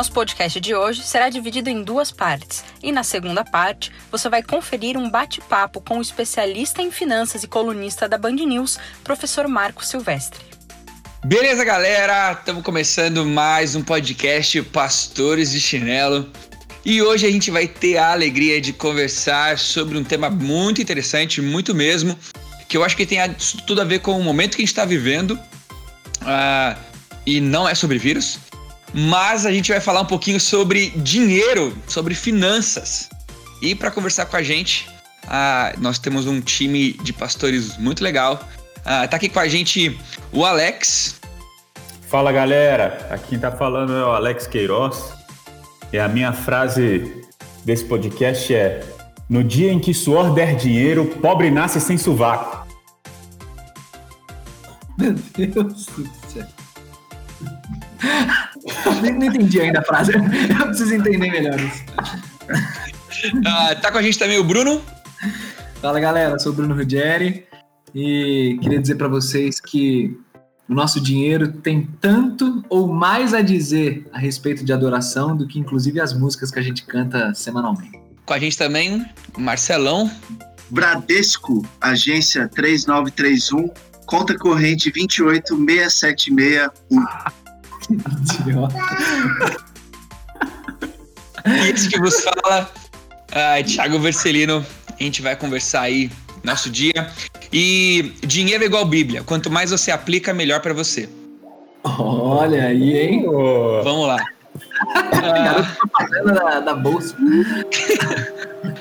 Nosso podcast de hoje será dividido em duas partes, e na segunda parte você vai conferir um bate-papo com o especialista em finanças e colunista da Band News, professor Marco Silvestre. Beleza, galera? Estamos começando mais um podcast Pastores de Chinelo. E hoje a gente vai ter a alegria de conversar sobre um tema muito interessante, muito mesmo, que eu acho que tem tudo a ver com o momento que a gente está vivendo. Uh, e não é sobre vírus mas a gente vai falar um pouquinho sobre dinheiro, sobre finanças. E para conversar com a gente, ah, nós temos um time de pastores muito legal. Ah, tá aqui com a gente o Alex. Fala galera, aqui tá falando é o Alex Queiroz. E a minha frase desse podcast é: No dia em que suor der dinheiro, pobre nasce sem sovaco. Meu Deus do céu. Não entendi ainda a frase. Eu preciso entender melhor isso. Ah, tá com a gente também o Bruno. Fala galera, sou o Bruno Ruggeri e queria dizer para vocês que o nosso dinheiro tem tanto ou mais a dizer a respeito de adoração do que inclusive as músicas que a gente canta semanalmente. Com a gente também, Marcelão. Bradesco, agência 3931, conta corrente 28676. E esse que vos fala, uh, Thiago Vercelino. A gente vai conversar aí nosso dia. E dinheiro é igual Bíblia. Quanto mais você aplica, melhor para você. Olha aí, hein? Vamos lá. Garoto propaganda da, da bolsa.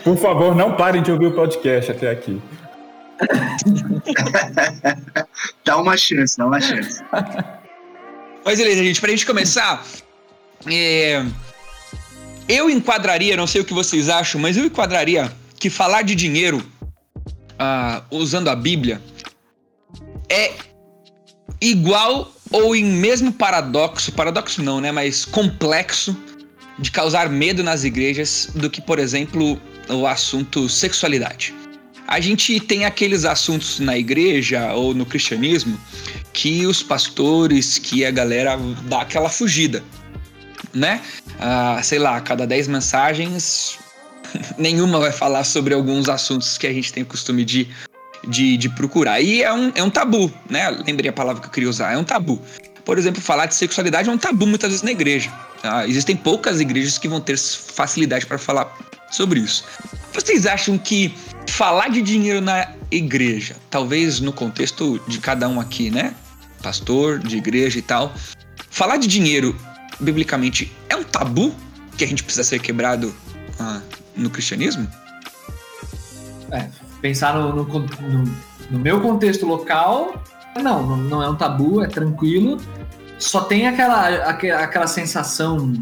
Por favor, não parem de ouvir o podcast até aqui. dá uma chance, dá uma chance. Mas beleza, gente, pra gente começar, é... eu enquadraria, não sei o que vocês acham, mas eu enquadraria que falar de dinheiro uh, usando a Bíblia é igual ou em mesmo paradoxo, paradoxo não, né, mas complexo de causar medo nas igrejas do que, por exemplo, o assunto sexualidade. A gente tem aqueles assuntos na igreja ou no cristianismo que os pastores, que a galera dá aquela fugida, né? Ah, sei lá, cada 10 mensagens, nenhuma vai falar sobre alguns assuntos que a gente tem costume de, de, de procurar. E é um, é um tabu, né? Lembrei a palavra que eu queria usar, é um tabu. Por exemplo, falar de sexualidade é um tabu muitas vezes na igreja. Ah, existem poucas igrejas que vão ter facilidade para falar sobre isso. Vocês acham que falar de dinheiro na igreja, talvez no contexto de cada um aqui, né? Pastor, de igreja e tal, falar de dinheiro, biblicamente, é um tabu que a gente precisa ser quebrado ah, no cristianismo? É, pensar no, no, no, no meu contexto local, não, não é um tabu, é tranquilo. Só tem aquela, aquela, aquela sensação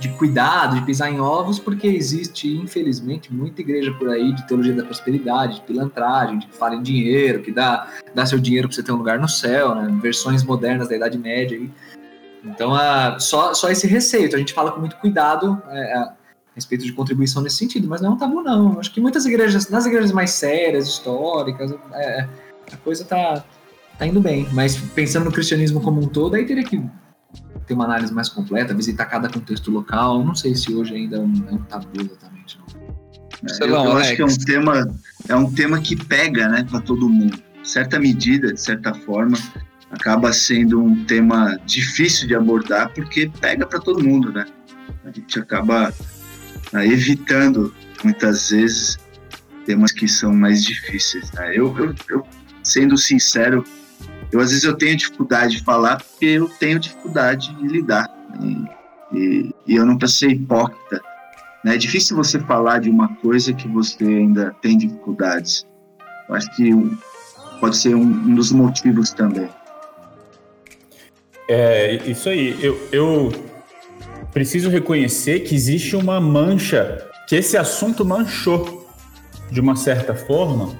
de cuidado, de pisar em ovos, porque existe, infelizmente, muita igreja por aí de teologia da prosperidade, de pilantragem, de que fala em dinheiro, que dá, dá seu dinheiro para você ter um lugar no céu, né? versões modernas da Idade Média. Aí. Então, uh, só, só esse receio. A gente fala com muito cuidado é, a respeito de contribuição nesse sentido, mas não é um tabu, não. Acho que muitas igrejas, nas igrejas mais sérias, históricas, é, a coisa tá, tá indo bem. Mas pensando no cristianismo como um todo, aí teria que ter uma análise mais completa, visitar cada contexto local. Não sei se hoje ainda é um, é um tabu exatamente. É, eu, eu acho que é um tema, é um tema que pega, né, para todo mundo. Certa medida, de certa forma, acaba sendo um tema difícil de abordar porque pega para todo mundo, né? A gente acaba né, evitando muitas vezes temas que são mais difíceis. Né? Eu, eu, eu, sendo sincero, eu às vezes eu tenho dificuldade de falar porque eu tenho dificuldade de lidar. Né? E, e, eu não para ser hipócrita. Né? É difícil você falar de uma coisa que você ainda tem dificuldades. Eu acho que pode ser um, um dos motivos também. É, isso aí. Eu, eu preciso reconhecer que existe uma mancha que esse assunto manchou, de uma certa forma,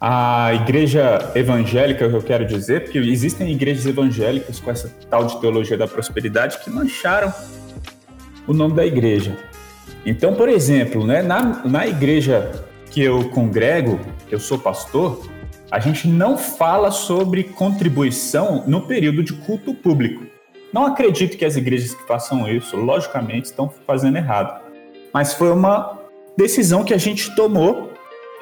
a igreja evangélica, que eu quero dizer, porque existem igrejas evangélicas com essa tal de teologia da prosperidade que mancharam o nome da igreja. Então, por exemplo, né, na, na igreja que eu congrego, que eu sou pastor, a gente não fala sobre contribuição no período de culto público. Não acredito que as igrejas que façam isso, logicamente, estão fazendo errado. Mas foi uma decisão que a gente tomou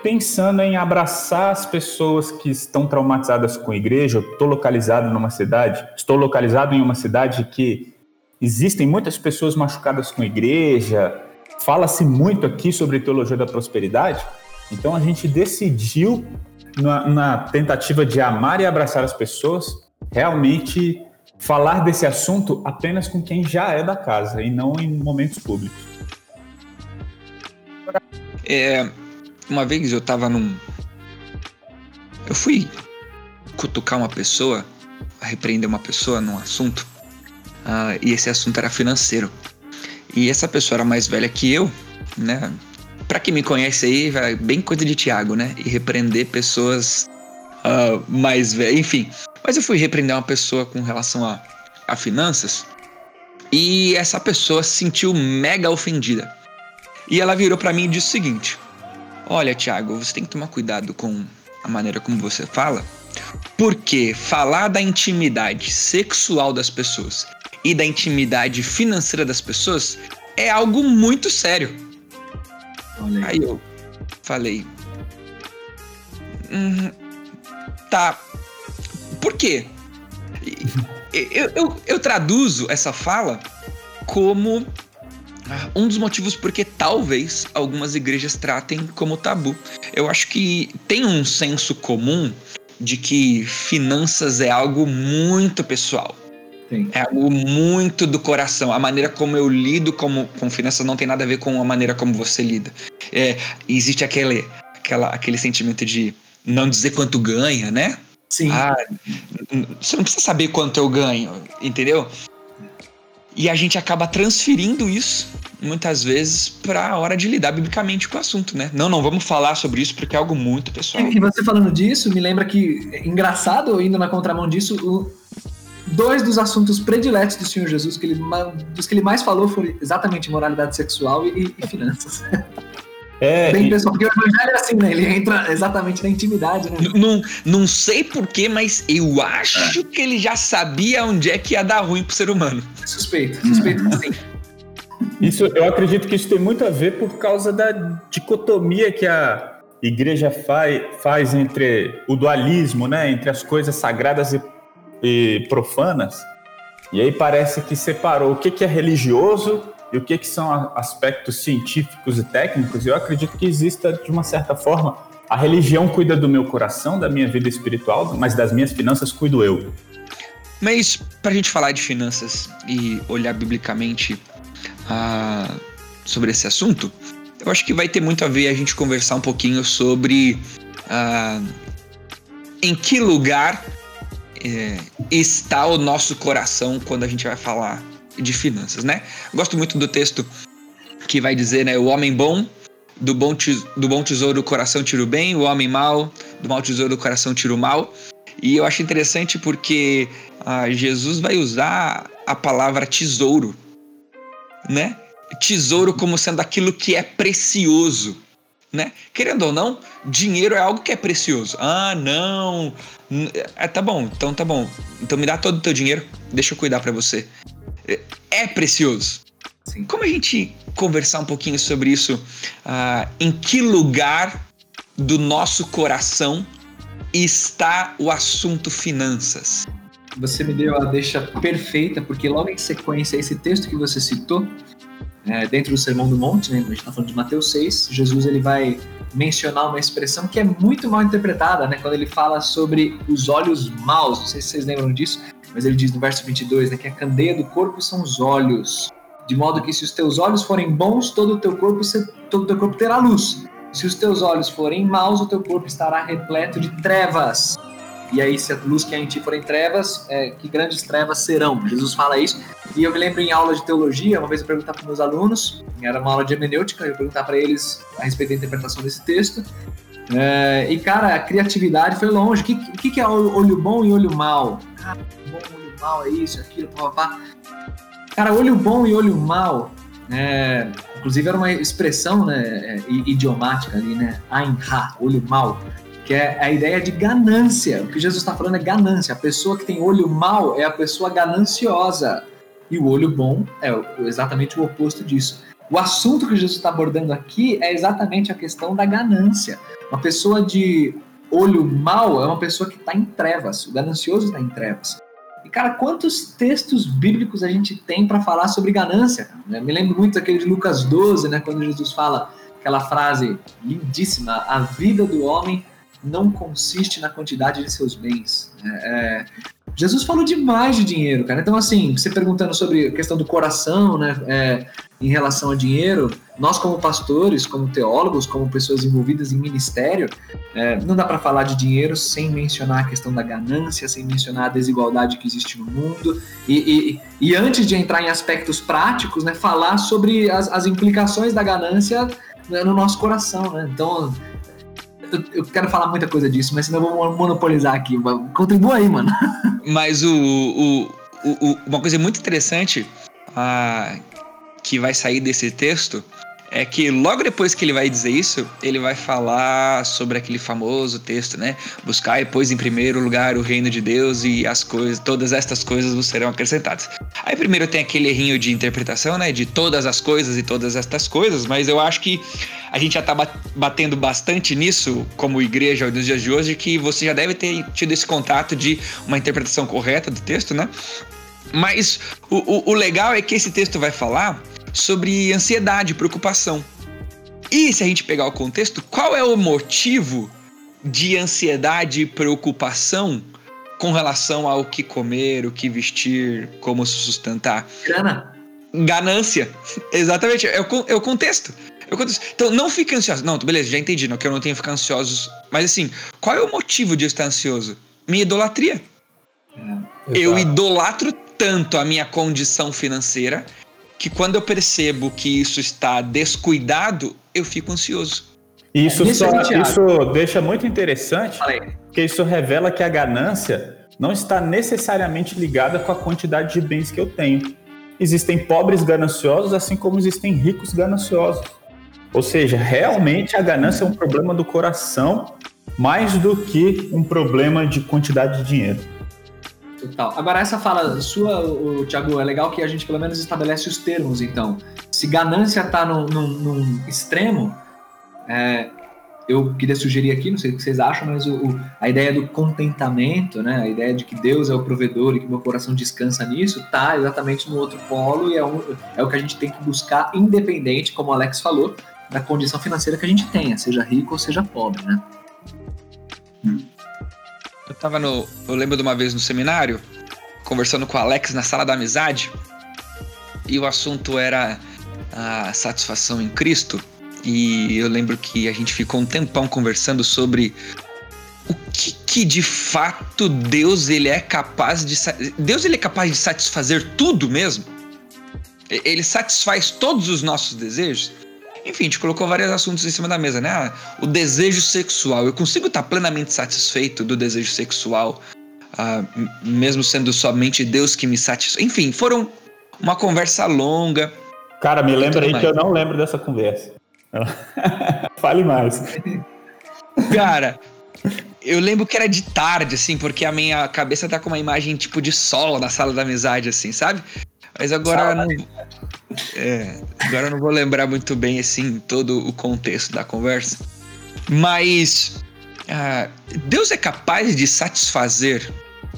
pensando em abraçar as pessoas que estão traumatizadas com a igreja. Estou localizado numa cidade, estou localizado em uma cidade que existem muitas pessoas machucadas com a igreja. Fala-se muito aqui sobre teologia da prosperidade. Então a gente decidiu, na, na tentativa de amar e abraçar as pessoas, realmente falar desse assunto apenas com quem já é da casa e não em momentos públicos. É, uma vez eu tava num. Eu fui cutucar uma pessoa, repreender uma pessoa num assunto, uh, e esse assunto era financeiro. E essa pessoa era mais velha que eu, né? Pra quem me conhece aí, bem coisa de Tiago, né? E repreender pessoas uh, mais velhas, enfim. Mas eu fui repreender uma pessoa com relação a, a finanças, e essa pessoa se sentiu mega ofendida. E ela virou para mim e disse o seguinte: Olha, Thiago, você tem que tomar cuidado com a maneira como você fala, porque falar da intimidade sexual das pessoas e da intimidade financeira das pessoas é algo muito sério. Olha aí. aí eu falei. Hum, tá. Por quê? Eu, eu, eu traduzo essa fala como um dos motivos porque talvez algumas igrejas tratem como tabu. Eu acho que tem um senso comum de que finanças é algo muito pessoal. Sim. É algo muito do coração. A maneira como eu lido como, com finanças não tem nada a ver com a maneira como você lida. É, existe aquele, aquela, aquele sentimento de não dizer quanto ganha, né? Sim. Ah, você não precisa saber quanto eu ganho, entendeu? E a gente acaba transferindo isso, muitas vezes, para a hora de lidar biblicamente com o assunto, né? Não, não vamos falar sobre isso porque é algo muito pessoal. E, você falando disso, me lembra que, engraçado, indo na contramão disso, o, dois dos assuntos prediletos do Senhor Jesus, que ele, dos que ele mais falou, foram exatamente moralidade sexual e, e finanças. É, Bem pessoal, porque o evangelho é assim, né? Ele entra exatamente na intimidade, né? Não, não sei porquê, mas eu acho é. que ele já sabia onde é que ia dar ruim pro ser humano. Suspeito, suspeito sim. Isso, eu acredito que isso tem muito a ver por causa da dicotomia que a igreja faz, faz entre o dualismo, né? Entre as coisas sagradas e, e profanas. E aí parece que separou o que, que é religioso e o que, que são aspectos científicos e técnicos, eu acredito que exista, de uma certa forma, a religião cuida do meu coração, da minha vida espiritual, mas das minhas finanças cuido eu. Mas, para a gente falar de finanças e olhar biblicamente uh, sobre esse assunto, eu acho que vai ter muito a ver a gente conversar um pouquinho sobre uh, em que lugar eh, está o nosso coração quando a gente vai falar de finanças, né? Gosto muito do texto que vai dizer, né, o homem bom do bom, do bom tesouro do coração tira o bem, o homem mau do mau tesouro do coração tira o mal. E eu acho interessante porque ah, Jesus vai usar a palavra tesouro, né? Tesouro como sendo aquilo que é precioso, né? Querendo ou não, dinheiro é algo que é precioso. Ah, não. É, tá bom, então tá bom. Então me dá todo o teu dinheiro, deixa eu cuidar para você é precioso. Sim. Como a gente conversar um pouquinho sobre isso? Uh, em que lugar do nosso coração está o assunto finanças? Você me deu a deixa perfeita, porque logo em sequência, esse texto que você citou, é, dentro do Sermão do Monte, né, a gente está falando de Mateus 6, Jesus ele vai mencionar uma expressão que é muito mal interpretada, né, quando ele fala sobre os olhos maus. Não sei se vocês lembram disso, mas ele diz no verso 22 né, que a candeia do corpo são os olhos, de modo que se os teus olhos forem bons, todo o teu corpo, todo teu corpo terá luz. Se os teus olhos forem maus, o teu corpo estará repleto de trevas. e aí se a luz que há em ti forem trevas, é, que grandes trevas serão. Jesus fala isso. E eu me lembro em aula de teologia, uma vez eu perguntar para meus alunos, era uma aula de hermenêutica, eu perguntar para eles a respeito da interpretação desse texto. É, e cara, a criatividade foi longe. O que, que, que é olho bom e olho mal? Cara, mal é isso, aquilo, papá. Cara, olho bom e olho mal é, inclusive era uma expressão né, é, idiomática ali, né? Ain ha, olho mal, que é a ideia de ganância. O que Jesus está falando é ganância. A pessoa que tem olho mal é a pessoa gananciosa. E o olho bom é exatamente o oposto disso. O assunto que Jesus está abordando aqui é exatamente a questão da ganância. Uma pessoa de olho mal é uma pessoa que está em trevas. O ganancioso está em trevas. Cara, quantos textos bíblicos a gente tem para falar sobre ganância? Né? Me lembro muito daquele de Lucas 12, né, quando Jesus fala aquela frase lindíssima: a vida do homem não consiste na quantidade de seus bens. É, é, Jesus falou demais de dinheiro, cara. Então, assim, você perguntando sobre a questão do coração, né, é, em relação a dinheiro, nós como pastores, como teólogos, como pessoas envolvidas em ministério, é, não dá para falar de dinheiro sem mencionar a questão da ganância, sem mencionar a desigualdade que existe no mundo e, e, e antes de entrar em aspectos práticos, né, falar sobre as, as implicações da ganância né, no nosso coração, né? Então eu, quero falar muita coisa disso, mas senão eu vou monopolizar aqui. Contribua aí, mano. Mas o, o, o, uma coisa muito interessante ah, que vai sair desse texto é que logo depois que ele vai dizer isso, ele vai falar sobre aquele famoso texto, né? Buscar e pois em primeiro lugar o reino de Deus e as coisas, todas estas coisas vos serão acrescentadas. Aí primeiro tem aquele errinho de interpretação, né? De todas as coisas e todas estas coisas, mas eu acho que a gente já tá batendo bastante nisso como igreja nos dias de hoje, que você já deve ter tido esse contato de uma interpretação correta do texto, né? Mas o, o, o legal é que esse texto vai falar sobre ansiedade, preocupação. E se a gente pegar o contexto, qual é o motivo de ansiedade e preocupação com relação ao que comer, o que vestir, como se sustentar? Grana. Ganância. Exatamente. É o, é o contexto. É o contexto. Então não fique ansioso. Não, beleza, já entendi, não, que eu não tenho que ficar ansioso. Mas assim, qual é o motivo de eu estar ansioso? Minha idolatria. É, eu idolatro tanto a minha condição financeira que quando eu percebo que isso está descuidado, eu fico ansioso. Isso, só, isso deixa muito interessante, porque isso revela que a ganância não está necessariamente ligada com a quantidade de bens que eu tenho. Existem pobres gananciosos, assim como existem ricos gananciosos. Ou seja, realmente a ganância é um problema do coração mais do que um problema de quantidade de dinheiro. Total. Agora, essa fala sua, o, Thiago, é legal que a gente pelo menos estabelece os termos, então. Se ganância tá num, num extremo, é, eu queria sugerir aqui, não sei o que vocês acham, mas o, o, a ideia do contentamento, né, a ideia de que Deus é o provedor e que meu coração descansa nisso, tá exatamente no outro polo e é, um, é o que a gente tem que buscar, independente, como o Alex falou, da condição financeira que a gente tenha, seja rico ou seja pobre, né? Hum. Eu tava no. Eu lembro de uma vez no seminário, conversando com o Alex na sala da amizade, e o assunto era a satisfação em Cristo. E eu lembro que a gente ficou um tempão conversando sobre o que, que de fato Deus ele é capaz de Deus ele é capaz de satisfazer tudo mesmo. Ele satisfaz todos os nossos desejos. Enfim, a gente colocou vários assuntos em cima da mesa, né? Ah, o desejo sexual. Eu consigo estar plenamente satisfeito do desejo sexual, ah, mesmo sendo somente Deus que me satisfaz. Enfim, foram uma conversa longa. Cara, me lembra aí mais. que eu não lembro dessa conversa. Fale mais. Cara, eu lembro que era de tarde, assim, porque a minha cabeça tá com uma imagem tipo de sol na sala da amizade, assim, sabe? Mas agora não, é, agora eu não vou lembrar muito bem assim todo o contexto da conversa. Mas uh, Deus é capaz de satisfazer,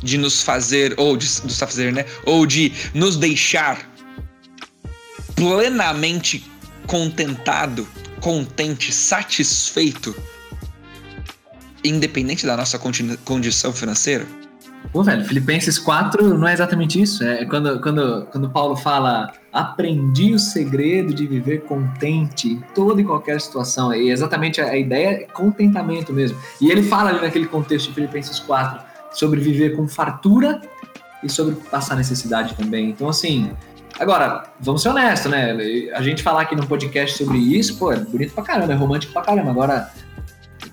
de nos fazer ou de nos fazer, né? Ou de nos deixar plenamente contentado, contente, satisfeito, independente da nossa condição financeira? Pô, velho, Filipenses 4 não é exatamente isso. É quando, quando, quando Paulo fala aprendi o segredo de viver contente em toda e qualquer situação. E exatamente a, a ideia é contentamento mesmo. E ele fala ali naquele contexto de Filipenses 4 sobre viver com fartura e sobre passar necessidade também. Então, assim, agora, vamos ser honestos, né? A gente falar aqui no podcast sobre isso, pô, é bonito pra caramba, é romântico pra caramba. Agora,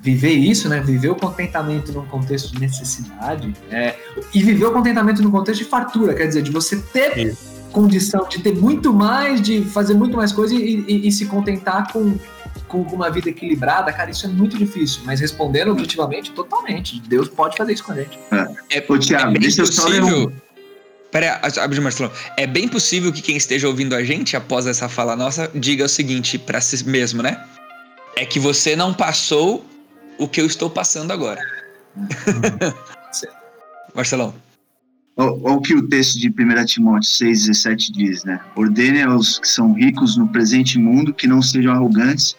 viver isso, né? Viver o contentamento num contexto de necessidade é, e viver o contentamento num contexto de fartura, quer dizer, de você ter isso. condição de ter muito mais, de fazer muito mais coisa e, e, e se contentar com, com uma vida equilibrada, cara, isso é muito difícil. Mas respondendo objetivamente, totalmente. Deus pode fazer isso com a gente. É, é, Ô, Thiago, é deixa eu só ler um... Pera, Marcelo, é bem possível que quem esteja ouvindo a gente após essa fala nossa diga o seguinte para si mesmo, né? É que você não passou o que eu estou passando agora. Marcelão. Olha o que o texto de 1 Timóteo 6,17 diz, né? Ordene aos que são ricos no presente mundo que não sejam arrogantes,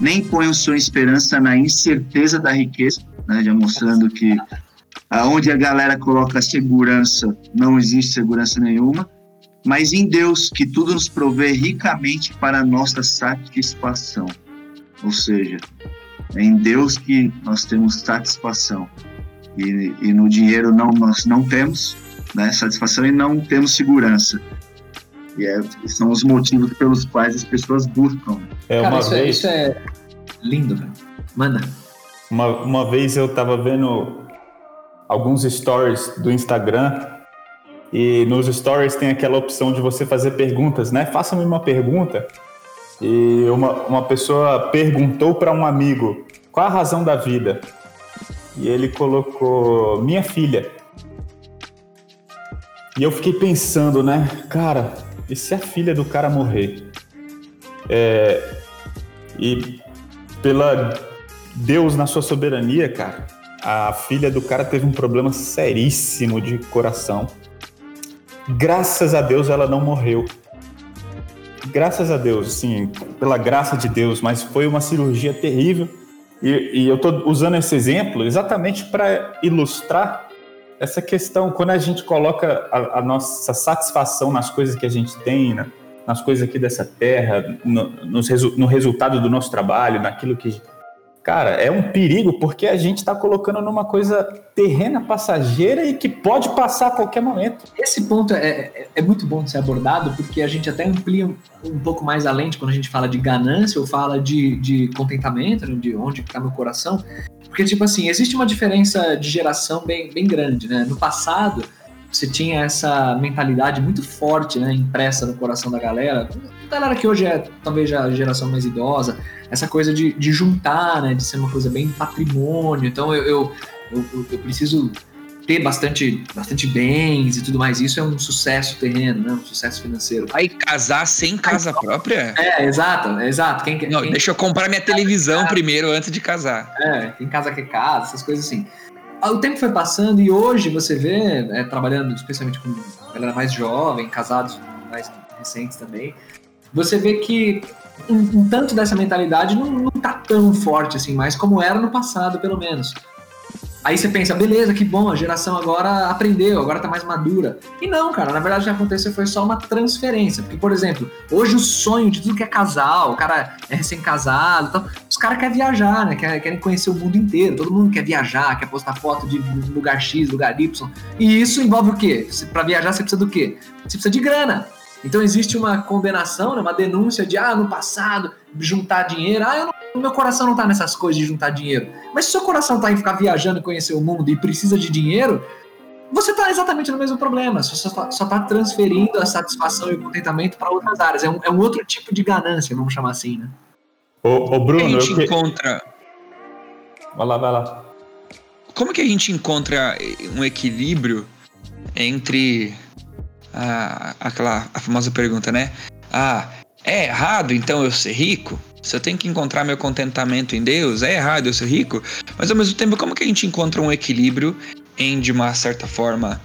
nem ponham sua esperança na incerteza da riqueza, né? já mostrando que aonde a galera coloca segurança, não existe segurança nenhuma, mas em Deus, que tudo nos provê ricamente para a nossa satisfação. Ou seja, é em Deus que nós temos satisfação. E, e no dinheiro não, nós não temos né, satisfação e não temos segurança. E é, são os motivos pelos quais as pessoas buscam. É, uma Cara, isso, é, vez... é, isso é lindo, velho. Manda. Uma, uma vez eu tava vendo alguns stories do Instagram e nos stories tem aquela opção de você fazer perguntas, né? Faça-me uma pergunta e uma, uma pessoa perguntou para um amigo qual a razão da vida. E ele colocou minha filha. E eu fiquei pensando, né, cara, e se a filha do cara morrer? É, e pela Deus na sua soberania, cara, a filha do cara teve um problema seríssimo de coração. Graças a Deus ela não morreu graças a Deus, assim, pela graça de Deus, mas foi uma cirurgia terrível. E, e eu estou usando esse exemplo exatamente para ilustrar essa questão. Quando a gente coloca a, a, nossa satisfação nas coisas que a gente tem, né, nas coisas aqui dessa terra, no, no resultado do nosso trabalho, naquilo que Cara, é um perigo porque a gente está colocando numa coisa terrena, passageira e que pode passar a qualquer momento. Esse ponto é, é, é muito bom de ser abordado porque a gente até amplia um, um pouco mais além quando a gente fala de ganância ou fala de, de contentamento, né, de onde está meu coração. Porque, tipo assim, existe uma diferença de geração bem, bem grande, né? No passado, você tinha essa mentalidade muito forte, né, impressa no coração da galera, galera que hoje é talvez a geração mais idosa, essa coisa de, de juntar, né? De ser uma coisa bem patrimônio. Então eu, eu, eu, eu preciso ter bastante, bastante bens e tudo mais. Isso é um sucesso terreno, né? Um sucesso financeiro. Aí casar sem casa Aí, própria? É, exato, exato. Quem, Não, quem, deixa eu comprar minha televisão primeiro antes de casar. É, quem casa quer casa, essas coisas assim. O tempo foi passando e hoje você vê, é, trabalhando especialmente com galera mais jovem, casados mais recentes também, você vê que um, um tanto dessa mentalidade não, não tá tão forte assim, mais como era no passado, pelo menos. Aí você pensa, beleza, que bom, a geração agora aprendeu, agora tá mais madura. E não, cara, na verdade o que aconteceu foi só uma transferência. Porque, por exemplo, hoje o sonho de tudo que é casal, o cara é recém-casado, então, os caras querem viajar, né? Querem conhecer o mundo inteiro. Todo mundo quer viajar, quer postar foto de lugar X, lugar Y. E isso envolve o quê? Para viajar você precisa do quê? Você precisa de grana. Então existe uma condenação, né, uma denúncia de, ah, no passado, juntar dinheiro. Ah, não, meu coração não tá nessas coisas de juntar dinheiro. Mas se seu coração tá em ficar viajando e conhecer o mundo e precisa de dinheiro, você tá exatamente no mesmo problema. Você só tá, só tá transferindo a satisfação e o contentamento para outras áreas. É um, é um, outro tipo de ganância, vamos chamar assim, né? Ô, ô Bruno, a gente eu... encontra. Vai lá, vai lá. Como que a gente encontra um equilíbrio entre a, aquela a famosa pergunta, né? Ah, é errado então eu ser rico? Se eu tenho que encontrar meu contentamento em Deus, é errado eu ser rico? Mas ao mesmo tempo, como que a gente encontra um equilíbrio em, de uma certa forma,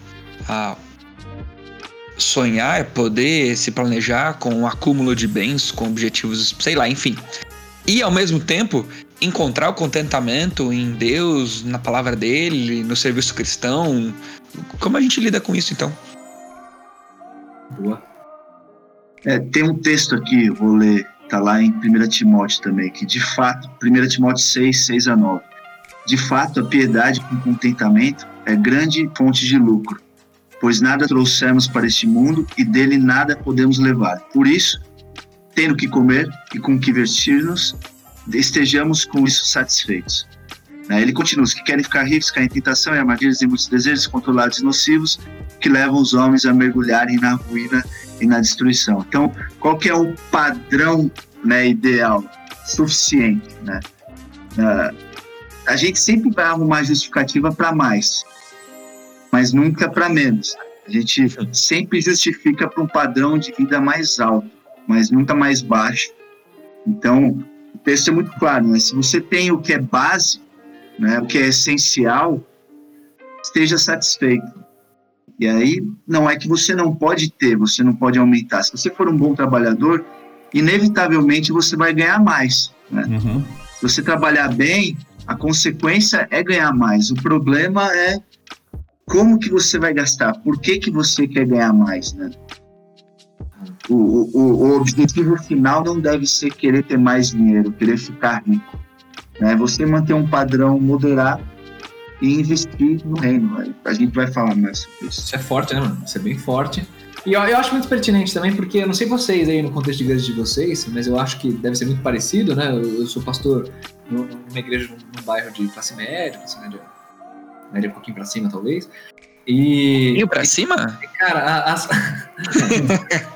a sonhar, poder se planejar com um acúmulo de bens, com objetivos, sei lá, enfim. E ao mesmo tempo, encontrar o contentamento em Deus, na palavra dele, no serviço cristão. Como a gente lida com isso então? Boa. É, tem um texto aqui, vou ler, tá lá em 1 Timóteo também, que de fato, 1 Timóteo 6, 6 a 9, De fato, a piedade com contentamento é grande fonte de lucro, pois nada trouxemos para este mundo e dele nada podemos levar. Por isso, tendo que comer e com que vestir-nos, estejamos com isso satisfeitos. Né? Ele continua: os que querem ficar ricos caem em tentação e armadilhas e muitos desejos controlados e nocivos que levam os homens a mergulharem na ruína e na destruição. Então, qual que é o padrão né, ideal, suficiente? Né? Uh, a gente sempre vai arrumar justificativa para mais, mas nunca para menos. A gente sempre justifica para um padrão de vida mais alto, mas nunca mais baixo. Então, o texto é muito claro, né? Se você tem o que é base, né, o que é essencial, esteja satisfeito. E aí, não é que você não pode ter, você não pode aumentar. Se você for um bom trabalhador, inevitavelmente você vai ganhar mais. Né? Uhum. Se você trabalhar bem, a consequência é ganhar mais. O problema é como que você vai gastar, por que, que você quer ganhar mais, né? O, o, o objetivo final não deve ser querer ter mais dinheiro, querer ficar rico. Né? Você manter um padrão moderado e investir no reino. A gente vai falar mais sobre isso. Isso é forte, né, mano? Isso é bem forte. E eu, eu, acho muito pertinente também, porque eu não sei vocês aí no contexto de igreja de vocês, mas eu acho que deve ser muito parecido, né? Eu, eu sou pastor numa igreja num, num, bairro de classe média, classe média, média um pouquinho pra cima, talvez. E. E pra cima? Cara, as.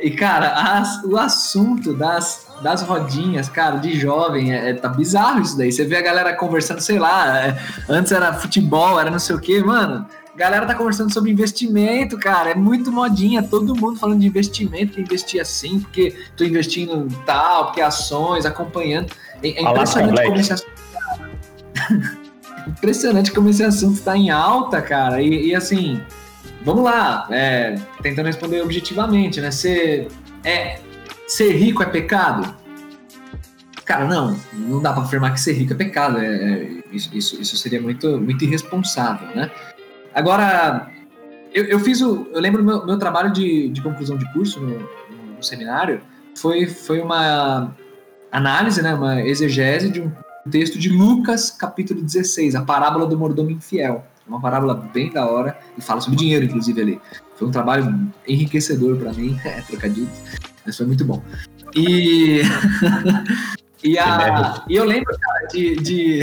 e, cara, as, o assunto das das rodinhas, cara, de jovem, é, é, tá bizarro isso daí. Você vê a galera conversando, sei lá, é, antes era futebol, era não sei o que, mano. A galera tá conversando sobre investimento, cara. É muito modinha, todo mundo falando de investimento, que investir assim, porque tô investindo tal, porque ações, acompanhando. É, é impressionante como esse assunto. impressionante como esse assunto tá em alta, cara. E, e assim, vamos lá, é, tentando responder objetivamente, né? Você é, Ser rico é pecado? Cara, não, não dá para afirmar que ser rico é pecado. É, é, isso, isso, seria muito, muito irresponsável, né? Agora, eu, eu fiz o. Eu lembro meu, meu trabalho de, de conclusão de curso no, no, seminário foi, foi uma análise, né, uma exegese de um texto de Lucas, capítulo 16, a parábola do mordomo infiel. Uma parábola bem da hora e fala sobre dinheiro, inclusive, ali. Foi um trabalho enriquecedor para mim, é, trocadilho. Isso foi muito bom. E, e, a, e eu lembro, cara, de, de,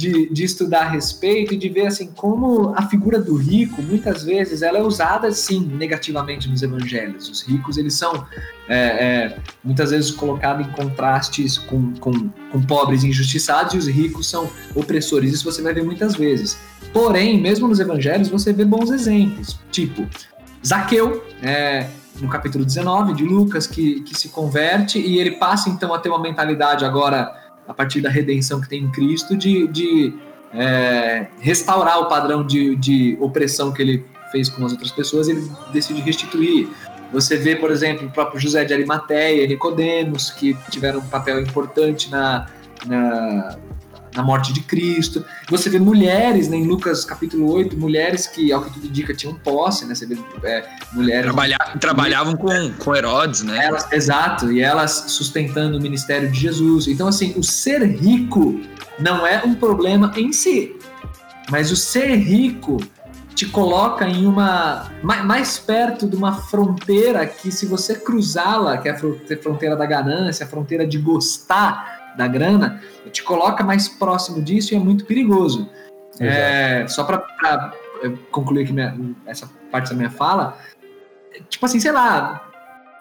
de, de, estudar a respeito e de ver assim como a figura do rico, muitas vezes, ela é usada sim negativamente nos evangelhos. Os ricos, eles são é, é, muitas vezes colocados em contrastes com, com, com pobres injustiçados e os ricos são opressores. Isso você vai ver muitas vezes. Porém, mesmo nos evangelhos, você vê bons exemplos. Tipo, Zaqueu, é, no capítulo 19 de Lucas, que, que se converte e ele passa então a ter uma mentalidade agora, a partir da redenção que tem em Cristo, de, de é, restaurar o padrão de, de opressão que ele fez com as outras pessoas, ele decide restituir. Você vê, por exemplo, o próprio José de Arimateia, Nicodemos, que tiveram um papel importante na, na na morte de Cristo. Você vê mulheres, né, em Lucas capítulo 8, mulheres que, ao que tudo indica, tinham posse, né? Você vê é, mulheres. Trabalha, trabalhavam com, com Herodes, né? Elas, exato, e elas sustentando o ministério de Jesus. Então, assim, o ser rico não é um problema em si, mas o ser rico te coloca em uma mais perto de uma fronteira que se você cruzá-la, que é a fronteira da ganância, a fronteira de gostar da grana, te coloca mais próximo disso e é muito perigoso. É, só para concluir aqui minha, essa parte da minha fala, tipo assim, sei lá,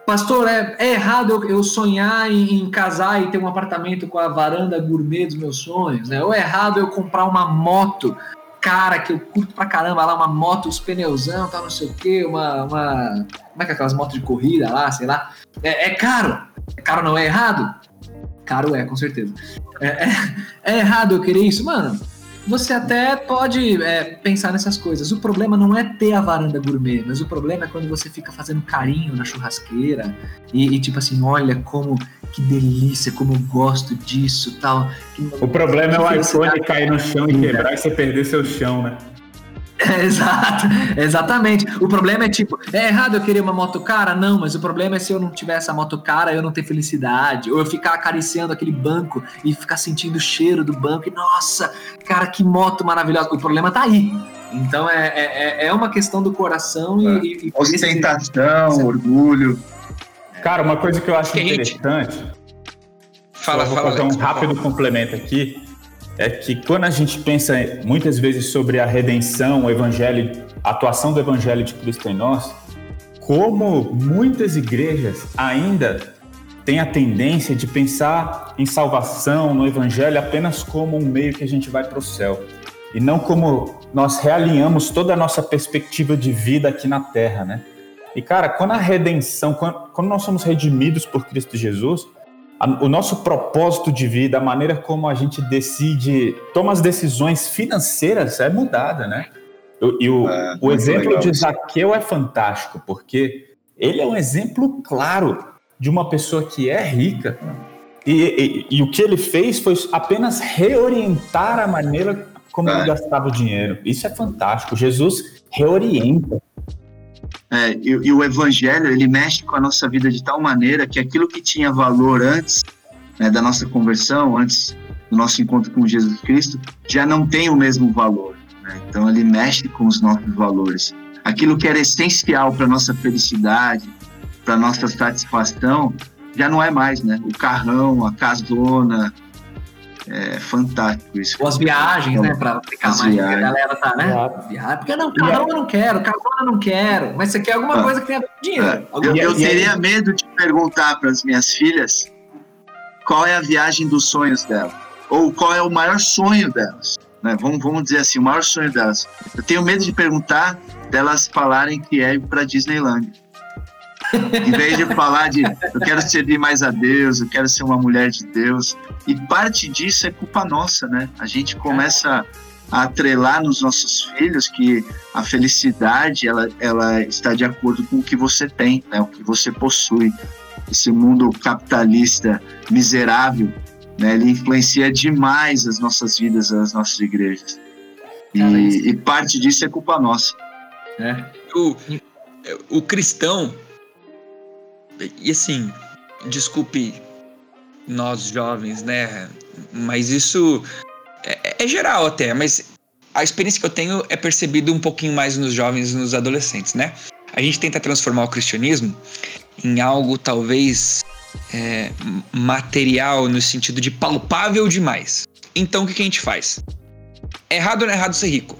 pastor, é, é errado eu, sonhar em, em, casar e ter um apartamento com a varanda gourmet dos meus sonhos, né? Ou é errado eu comprar uma moto cara que eu curto pra caramba lá, uma moto, os pneuzão, tal, não sei o quê, uma, uma. Como é que é aquelas motos de corrida lá, sei lá. É, é caro. É caro não é errado? Caro é, com certeza. É, é, é errado eu querer isso? Mano, você até pode é, pensar nessas coisas. O problema não é ter a varanda gourmet, mas o problema é quando você fica fazendo carinho na churrasqueira e, e tipo assim, olha como que delícia, como eu gosto disso tal. o problema é o iPhone cair no chão e quebrar e você perder seu chão, né? É, exato, exatamente. O problema é tipo, é errado eu querer uma moto cara? Não, mas o problema é se eu não tiver essa moto cara, eu não ter felicidade. Ou eu ficar acariciando aquele banco e ficar sentindo o cheiro do banco e, nossa, cara, que moto maravilhosa. O problema tá aí. Então é, é, é uma questão do coração é. e, e. Ostentação, esse... orgulho. Cara, uma coisa que eu acho interessante. Fala, vou fala. fazer um rápido complemento aqui é que quando a gente pensa muitas vezes sobre a redenção, o evangelho, a atuação do evangelho de Cristo em nós, como muitas igrejas ainda têm a tendência de pensar em salvação, no evangelho apenas como um meio que a gente vai para o céu e não como nós realinhamos toda a nossa perspectiva de vida aqui na terra, né? E cara, quando a redenção, quando, quando nós somos redimidos por Cristo Jesus, a, o nosso propósito de vida, a maneira como a gente decide, toma as decisões financeiras é mudada, né? E o, é, o exemplo legal. de Zaqueu é fantástico, porque ele é um exemplo claro de uma pessoa que é rica. E, e, e o que ele fez foi apenas reorientar a maneira como é. ele gastava o dinheiro. Isso é fantástico. Jesus reorienta. É, e, e, o evangelho, ele mexe com a nossa vida de tal maneira que aquilo que tinha valor antes né, da nossa conversão, antes do nosso encontro com Jesus Cristo, já não tem o mesmo valor. Né? Então, ele mexe com os nossos valores. Aquilo que era essencial para nossa felicidade, para nossa satisfação, já não é mais, né? O carrão, a casona, é fantástico isso. Ou as viagens, então, né? Pra ficar mais. Viagens. A galera tá, né? Viagem. Porque não, carro eu não quero, carona eu não quero. Mas você quer alguma ah, coisa que tenha dinheiro. É. Eu, eu teria medo de perguntar para as minhas filhas qual é a viagem dos sonhos dela. Ou qual é o maior sonho delas. Né? Vamos, vamos dizer assim, o maior sonho delas. Eu tenho medo de perguntar delas falarem que é ir para Disneyland em vez de falar de eu quero servir mais a Deus, eu quero ser uma mulher de Deus. E parte disso é culpa nossa, né? A gente começa a atrelar nos nossos filhos que a felicidade ela, ela está de acordo com o que você tem, né? o que você possui. Esse mundo capitalista miserável, né? ele influencia demais as nossas vidas, as nossas igrejas. E, e parte disso é culpa nossa. É. O, o cristão, e assim, desculpe nós jovens, né? Mas isso é, é, geral até, mas a experiência que eu tenho é percebido um pouquinho mais nos jovens e nos adolescentes, né? A gente tenta transformar o cristianismo em algo talvez é, material no sentido de palpável demais. Então o que, que a gente faz? É errado ou não é errado ser rico?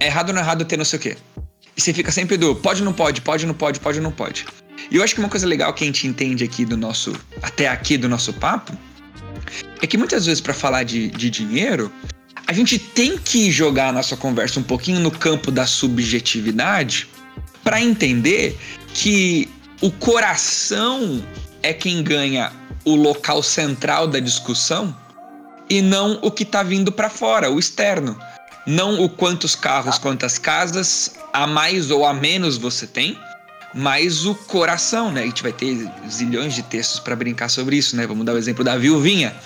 É errado ou não é errado ter não sei o quê? E você fica sempre do pode ou não pode, pode ou não pode, pode ou não pode. E eu acho que uma coisa legal que a gente entende aqui do nosso, até aqui do nosso papo, é que muitas vezes para falar de, de dinheiro, a gente tem que jogar a nossa conversa um pouquinho no campo da subjetividade para entender que o coração é quem ganha o local central da discussão e não o que está vindo para fora, o externo. Não o quantos carros, quantas casas, a mais ou a menos você tem, mas o coração, né? A gente vai ter zilhões de textos para brincar sobre isso, né? Vamos dar o exemplo da viuvinha,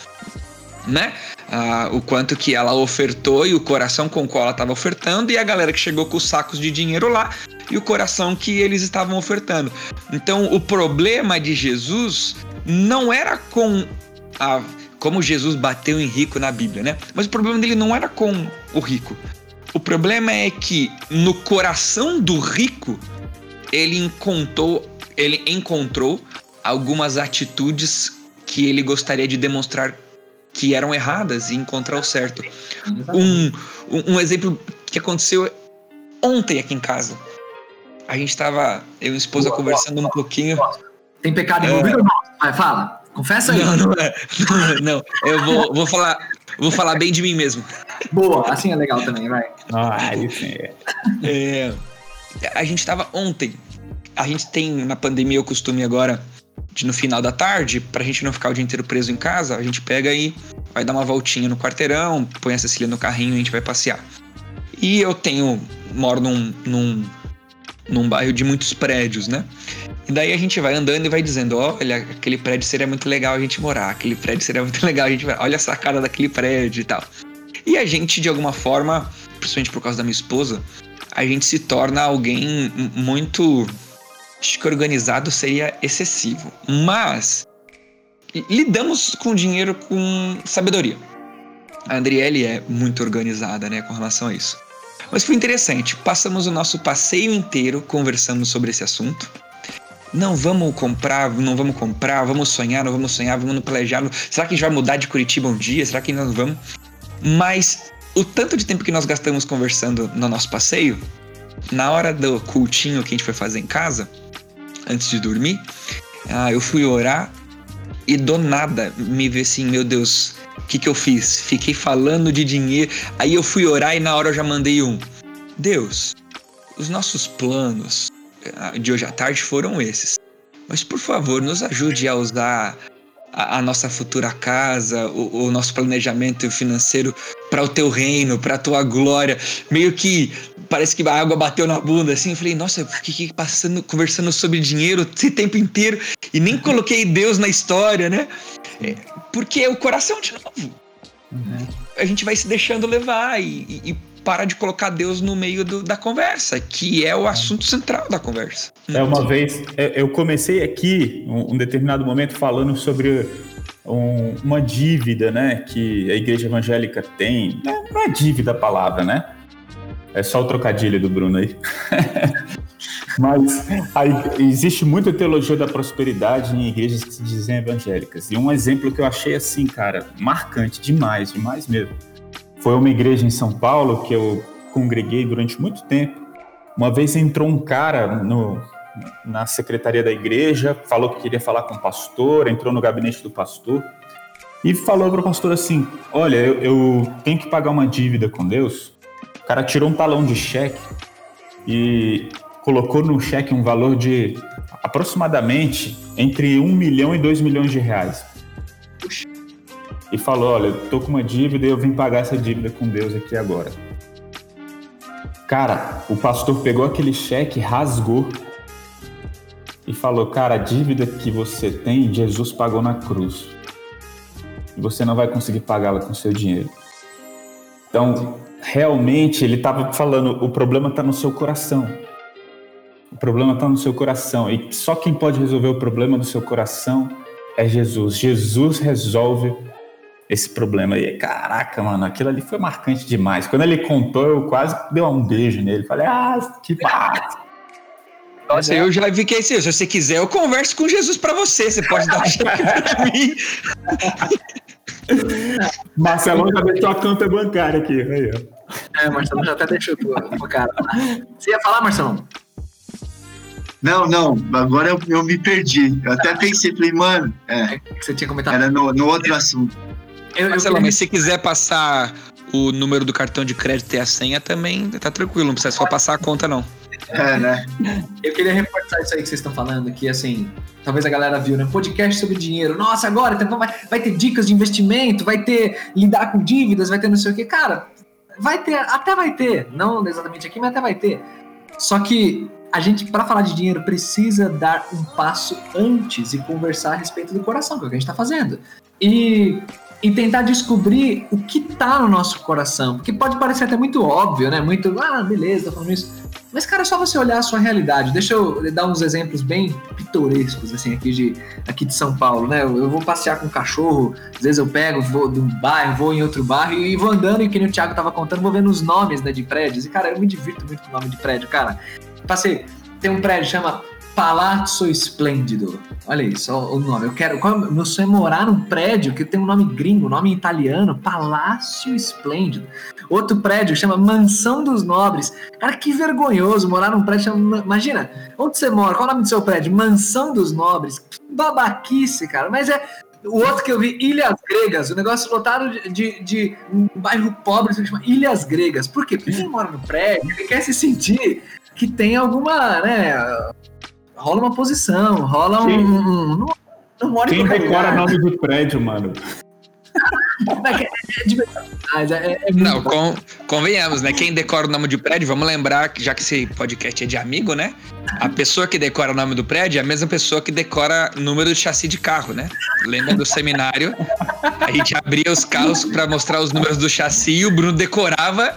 né? Ah, o quanto que ela ofertou e o coração com o qual ela estava ofertando e a galera que chegou com os sacos de dinheiro lá e o coração que eles estavam ofertando. Então, o problema de Jesus não era com a como Jesus bateu em rico na Bíblia, né? Mas o problema dele não era com o rico. O problema é que no coração do rico ele encontrou, ele encontrou algumas atitudes que ele gostaria de demonstrar que eram erradas e encontrar o certo. Um, um, exemplo que aconteceu ontem aqui em casa. A gente estava, eu e a esposa boa, conversando boa, um pouquinho. Tem pecado envolvido ou não? Vai, fala. Confessa aí. Não, não é. Não, eu vou, vou falar, vou falar bem de mim mesmo. Boa, assim é legal também, vai. Ah, isso é. é a gente estava ontem. A gente tem na pandemia o costume agora de no final da tarde, pra gente não ficar o dia inteiro preso em casa, a gente pega e vai dar uma voltinha no quarteirão, põe a Cecília no carrinho e a gente vai passear. E eu tenho, moro num, num, num bairro de muitos prédios, né? E daí a gente vai andando e vai dizendo: olha, aquele prédio seria muito legal a gente morar, aquele prédio seria muito legal a gente morar, olha a sacada daquele prédio e tal. E a gente, de alguma forma, principalmente por causa da minha esposa, a gente se torna alguém muito. Acho que organizado seria excessivo. Mas lidamos com dinheiro com sabedoria. A Andriele é muito organizada, né, com relação a isso. Mas foi interessante. Passamos o nosso passeio inteiro conversando sobre esse assunto. Não vamos comprar, não vamos comprar, vamos sonhar, não vamos sonhar, vamos planejar. Será que a gente vai mudar de Curitiba um dia? Será que nós não vamos? Mas o tanto de tempo que nós gastamos conversando no nosso passeio, na hora do cultinho que a gente foi fazer em casa, antes de dormir, ah, eu fui orar e do nada me vi assim, meu Deus, o que, que eu fiz? Fiquei falando de dinheiro, aí eu fui orar e na hora eu já mandei um. Deus, os nossos planos ah, de hoje à tarde foram esses. Mas por favor, nos ajude a usar a, a nossa futura casa, o, o nosso planejamento financeiro para o teu reino, para a tua glória. Meio que parece que a água bateu na bunda assim. Eu falei, nossa, eu fiquei passando, conversando sobre dinheiro esse tempo inteiro e nem coloquei Deus na história, né? É, porque é o coração de novo. Uhum. A gente vai se deixando levar e, e, e para de colocar Deus no meio do, da conversa, que é o assunto central da conversa. É uma vez, é, eu comecei aqui, um, um determinado momento, falando sobre um, uma dívida, né, que a igreja evangélica tem. Não é dívida a palavra, né? É só o trocadilho do Bruno aí. Mas aí, existe muita teologia da prosperidade em igrejas que se dizem evangélicas. E um exemplo que eu achei assim, cara, marcante demais, demais mesmo foi uma igreja em São Paulo que eu congreguei durante muito tempo. Uma vez entrou um cara no, na secretaria da igreja, falou que queria falar com o pastor, entrou no gabinete do pastor e falou para o pastor assim: Olha, eu, eu tenho que pagar uma dívida com Deus. O cara tirou um talão de cheque e colocou no cheque um valor de aproximadamente entre um milhão e dois milhões de reais e falou: Olha, tô com uma dívida e eu vim pagar essa dívida com Deus aqui agora. Cara, o pastor pegou aquele cheque, rasgou e falou: Cara, a dívida que você tem, Jesus pagou na cruz. E você não vai conseguir pagá-la com seu dinheiro. Então, realmente, ele estava falando: o problema está no seu coração. O problema está no seu coração. E só quem pode resolver o problema do seu coração é Jesus. Jesus resolve esse problema. E caraca, mano, aquilo ali foi marcante demais. Quando ele contou, eu quase dei um beijo nele. Falei, ah, que massa. Nossa, eu já fiquei assim, se você quiser, eu converso com Jesus para você. Você pode dar um cheque pra mim. Marcelão já deixou a conta bancária aqui. Aí, ó. É, Marcelão já até deixou o cara. Você ia falar, Marcelão? Não, não, agora eu, eu me perdi. Eu até pensei, falei, mano. É, é você tinha comentado. Era no, no outro assunto. Eu, Marcelo, eu... mas se quiser passar o número do cartão de crédito e a senha também tá tranquilo, não precisa só passar a conta, não. É, né? Eu queria reforçar isso aí que vocês estão falando, que assim, talvez a galera viu, né? Podcast sobre dinheiro. Nossa, agora então vai, vai ter dicas de investimento, vai ter lidar com dívidas, vai ter não sei o que. Cara, vai ter, até vai ter. Não exatamente aqui, mas até vai ter. Só que a gente, para falar de dinheiro, precisa dar um passo antes e conversar a respeito do coração, que é o que a gente está fazendo. E e tentar descobrir o que tá no nosso coração. Porque pode parecer até muito óbvio, né? Muito, ah, beleza, tá falando isso. Mas, cara, é só você olhar a sua realidade. Deixa eu dar uns exemplos bem pitorescos, assim, aqui de, aqui de São Paulo, né? Eu, eu vou passear com um cachorro, às vezes eu pego, vou de um bairro, vou em outro bairro e vou andando, e que nem o Thiago tava contando, vou vendo os nomes né, de prédios. E, cara, eu me divirto muito com o nome de prédio, cara. Passei, tem um prédio que chama Palazzo Esplêndido. Olha isso, o nome. Eu quero. Qual, meu sonho é morar num prédio que tem um nome gringo, um nome italiano, Palácio Esplêndido. Outro prédio chama Mansão dos Nobres. Cara, que vergonhoso morar num prédio. Chama, imagina, onde você mora? Qual é o nome do seu prédio? Mansão dos Nobres. Que babaquice, cara. Mas é. O outro que eu vi, Ilhas Gregas, o negócio lotado de, de, de um bairro pobre, se chama Ilhas Gregas. Por quê? Porque quem mora no prédio, ele quer se sentir que tem alguma, né, rola uma posição, rola um. um, um não, não Quem decora nome de prédio, mano? é, é Não, com, convenhamos, né? Quem decora o nome de prédio, vamos lembrar que já que esse podcast é de amigo, né? A pessoa que decora o nome do prédio é a mesma pessoa que decora número de chassi de carro, né? Lembra do seminário? A gente abria os carros para mostrar os números do chassi e o Bruno decorava.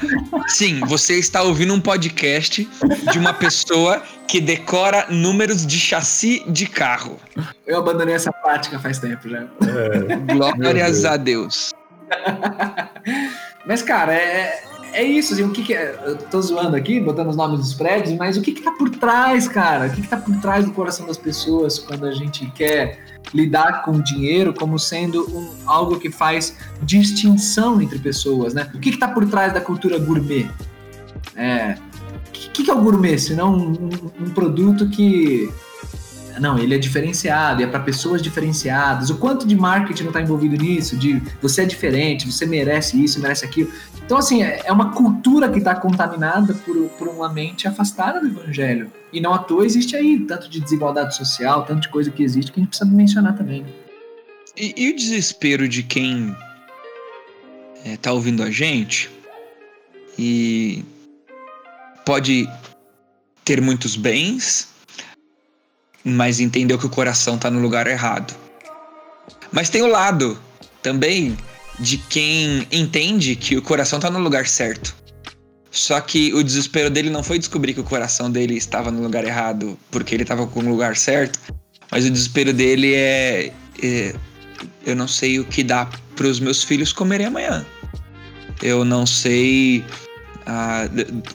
Sim, você está ouvindo um podcast de uma pessoa que decora números de chassi de carro. Eu abandonei essa prática faz tempo já. É. Glórias a Deus. Mas, cara, é, é isso, assim, o que, que é. Eu tô zoando aqui, botando os nomes dos prédios, mas o que, que tá por trás, cara? O que, que tá por trás do coração das pessoas quando a gente quer lidar com dinheiro como sendo um, algo que faz distinção entre pessoas, né? O que, que tá por trás da cultura gourmet? É. O que, que é o gourmet? Senão um, um, um produto que não, ele é diferenciado é para pessoas diferenciadas. O quanto de marketing não está envolvido nisso? De você é diferente, você merece isso, merece aquilo. Então, assim, é, é uma cultura que está contaminada por, por uma mente afastada do evangelho. E não à toa existe aí tanto de desigualdade social, tanto de coisa que existe que a gente precisa mencionar também. E, e o desespero de quem está é, ouvindo a gente e pode ter muitos bens, mas entendeu que o coração está no lugar errado. Mas tem o lado também de quem entende que o coração está no lugar certo. Só que o desespero dele não foi descobrir que o coração dele estava no lugar errado porque ele estava com o lugar certo, mas o desespero dele é, é eu não sei o que dá para os meus filhos comerem amanhã. Eu não sei ah,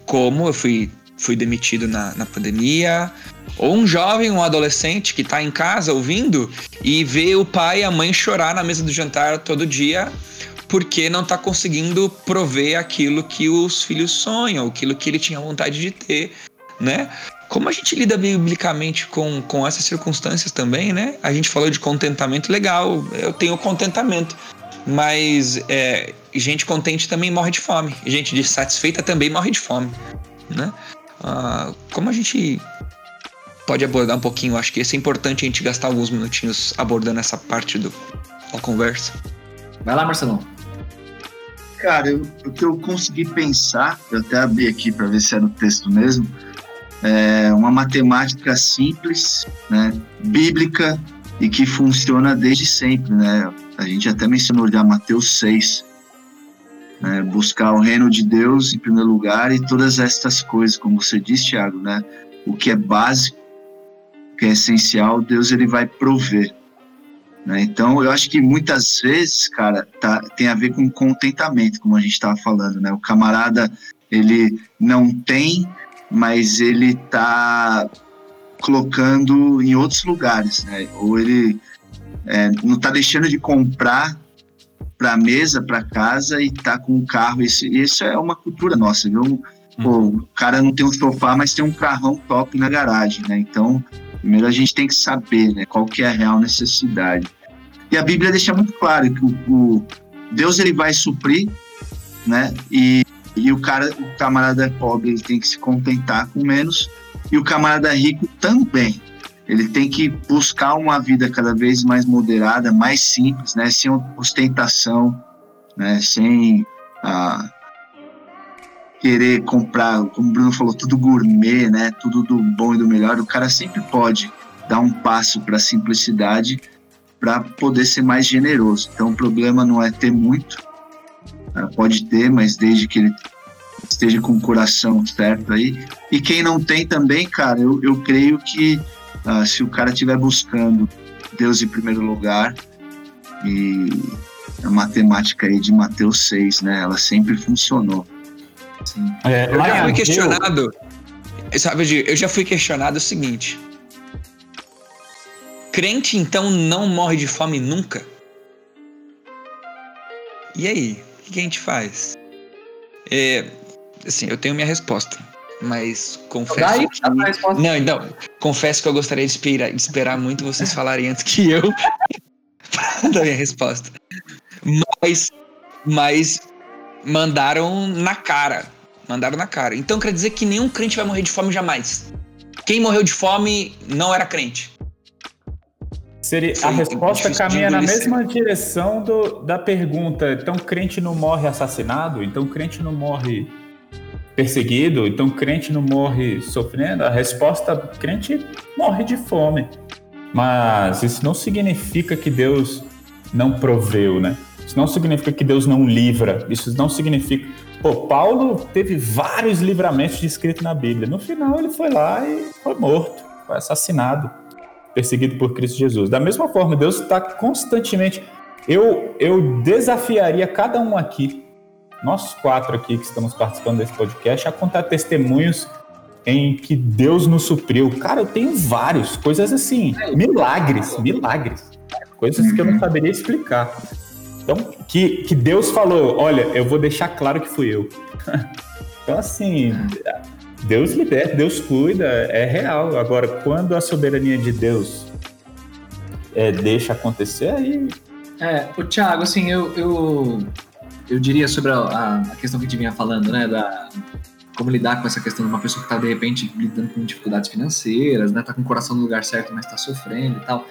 como eu fui, fui demitido na, na pandemia, ou um jovem, um adolescente que está em casa ouvindo e vê o pai e a mãe chorar na mesa do jantar todo dia porque não está conseguindo prover aquilo que os filhos sonham, aquilo que ele tinha vontade de ter, né? Como a gente lida biblicamente com, com essas circunstâncias também, né? A gente falou de contentamento legal, eu tenho contentamento, mas é, gente contente também morre de fome, gente satisfeita também morre de fome, né? Ah, como a gente pode abordar um pouquinho. Acho que isso é importante a gente gastar alguns minutinhos abordando essa parte do, da conversa. Vai lá, Marcelão. Cara, eu, o que eu consegui pensar, eu até abri aqui para ver se era o texto mesmo, é uma matemática simples, né, bíblica e que funciona desde sempre, né? A gente até mencionou já Mateus 6, né, buscar o reino de Deus em primeiro lugar e todas estas coisas, como você disse, Thiago, né? O que é básico que é essencial, Deus ele vai prover. Né? Então, eu acho que muitas vezes, cara, tá, tem a ver com contentamento, como a gente estava falando, né? O camarada, ele não tem, mas ele tá colocando em outros lugares, né? Ou ele é, não está deixando de comprar para mesa, para casa e tá com o carro. Isso, isso é uma cultura nossa, viu? Pô, uhum. o cara não tem um sofá, mas tem um carrão top na garagem, né? Então, Primeiro a gente tem que saber né, qual que é a real necessidade. E a Bíblia deixa muito claro que o, o Deus ele vai suprir, né? E, e o cara, o camarada pobre, ele tem que se contentar com menos, e o camarada rico também. Ele tem que buscar uma vida cada vez mais moderada, mais simples, né? Sem ostentação, né? Sem ah, querer comprar, como o Bruno falou, tudo gourmet, né? Tudo do bom e do melhor. O cara sempre pode dar um passo para a simplicidade para poder ser mais generoso. Então o problema não é ter muito, pode ter, mas desde que ele esteja com o coração certo aí. E quem não tem também, cara, eu, eu creio que uh, se o cara estiver buscando Deus em primeiro lugar e a matemática aí de Mateus 6, né? Ela sempre funcionou. É, eu já fui questionado. Sabe, eu já fui questionado o seguinte. Crente então não morre de fome nunca? E aí? O que a gente faz? É, assim, eu tenho minha resposta. Mas confesso. Daí, que... Não, então, confesso que eu gostaria de esperar, de esperar muito vocês falarem antes que eu da minha resposta. Mas, mas mandaram na cara. Mandaram na cara. Então quer dizer que nenhum crente vai morrer de fome jamais. Quem morreu de fome não era crente. Seria, a resposta caminha na mesma direção do, da pergunta. Então, crente não morre assassinado? Então, crente não morre perseguido? Então, crente não morre sofrendo? A resposta, crente morre de fome. Mas isso não significa que Deus não proveu, né? Isso não significa que Deus não livra. Isso não significa. Pô, Paulo teve vários livramentos descritos na Bíblia. No final, ele foi lá e foi morto, foi assassinado perseguido por Cristo Jesus. Da mesma forma, Deus está constantemente. Eu, eu desafiaria cada um aqui, nós quatro aqui que estamos participando desse podcast, a contar testemunhos em que Deus nos supriu. Cara, eu tenho vários, coisas assim, milagres, milagres, coisas que eu não saberia explicar. Então, que, que Deus falou: olha, eu vou deixar claro que fui eu. então, assim, Deus liberta, Deus cuida, é real. Agora, quando a soberania de Deus é, deixa acontecer, aí. É, o Thiago, assim, eu, eu, eu diria sobre a, a questão que a gente vinha falando, né, da como lidar com essa questão de uma pessoa que está de repente lidando com dificuldades financeiras, né, tá com o coração no lugar certo, mas está sofrendo e tal.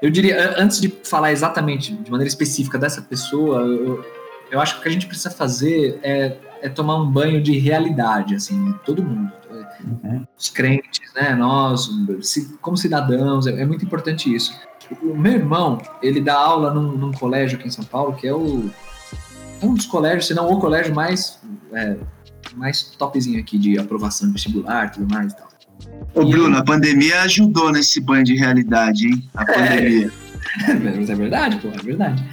Eu diria, antes de falar exatamente, de maneira específica dessa pessoa, eu, eu acho que o que a gente precisa fazer é é tomar um banho de realidade, assim, todo mundo. Uhum. Os crentes, né, nós, como cidadãos, é, é, muito importante isso. O meu irmão, ele dá aula num, num, colégio aqui em São Paulo, que é o um dos colégios, se não o colégio mais, é, mais topzinho aqui de aprovação de vestibular e tudo mais e tal. Ô, Bruno, a pandemia ajudou nesse banho de realidade, hein? A é. pandemia. É, mas é verdade, pô, é verdade.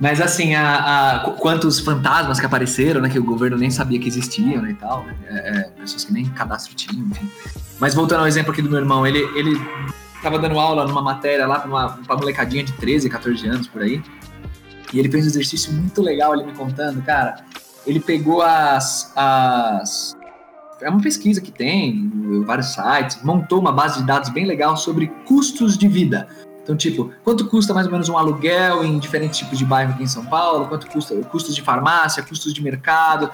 Mas assim, a, a, quantos fantasmas que apareceram, né? Que o governo nem sabia que existiam né, e tal. Né, é, é, pessoas que nem cadastro tinham, enfim. Mas voltando ao exemplo aqui do meu irmão, ele, ele tava dando aula numa matéria lá pra uma, pra molecadinha de 13, 14 anos por aí. E ele fez um exercício muito legal, ele me contando, cara. Ele pegou as, as é uma pesquisa que tem, vários sites, montou uma base de dados bem legal sobre custos de vida. Então, tipo, quanto custa mais ou menos um aluguel em diferentes tipos de bairro aqui em São Paulo? Quanto custa custos de farmácia, custos de mercado?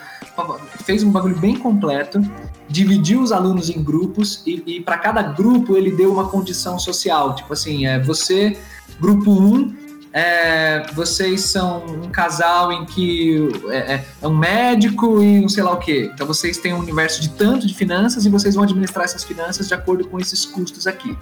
Fez um bagulho bem completo, dividiu os alunos em grupos e, e para cada grupo ele deu uma condição social. Tipo assim, é, você, grupo 1, um, é, vocês são um casal em que é, é, é, um médico e não sei lá o que. Então vocês têm um universo de tanto de finanças e vocês vão administrar essas finanças de acordo com esses custos aqui.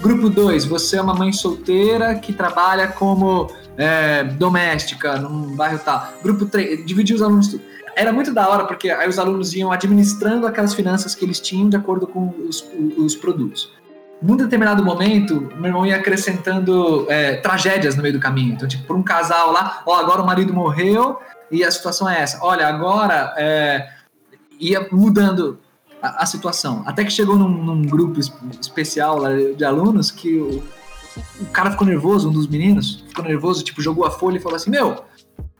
Grupo 2, você é uma mãe solteira que trabalha como é, doméstica num bairro tal. Grupo 3, dividir os alunos. Era muito da hora, porque aí os alunos iam administrando aquelas finanças que eles tinham de acordo com os, os produtos. Num determinado momento, meu irmão ia acrescentando é, tragédias no meio do caminho. Então, tipo, para um casal lá, ó, agora o marido morreu e a situação é essa. Olha, agora é, ia mudando a, a situação. Até que chegou num, num grupo especial lá de alunos que o, o cara ficou nervoso, um dos meninos ficou nervoso, tipo, jogou a folha e falou assim: Meu,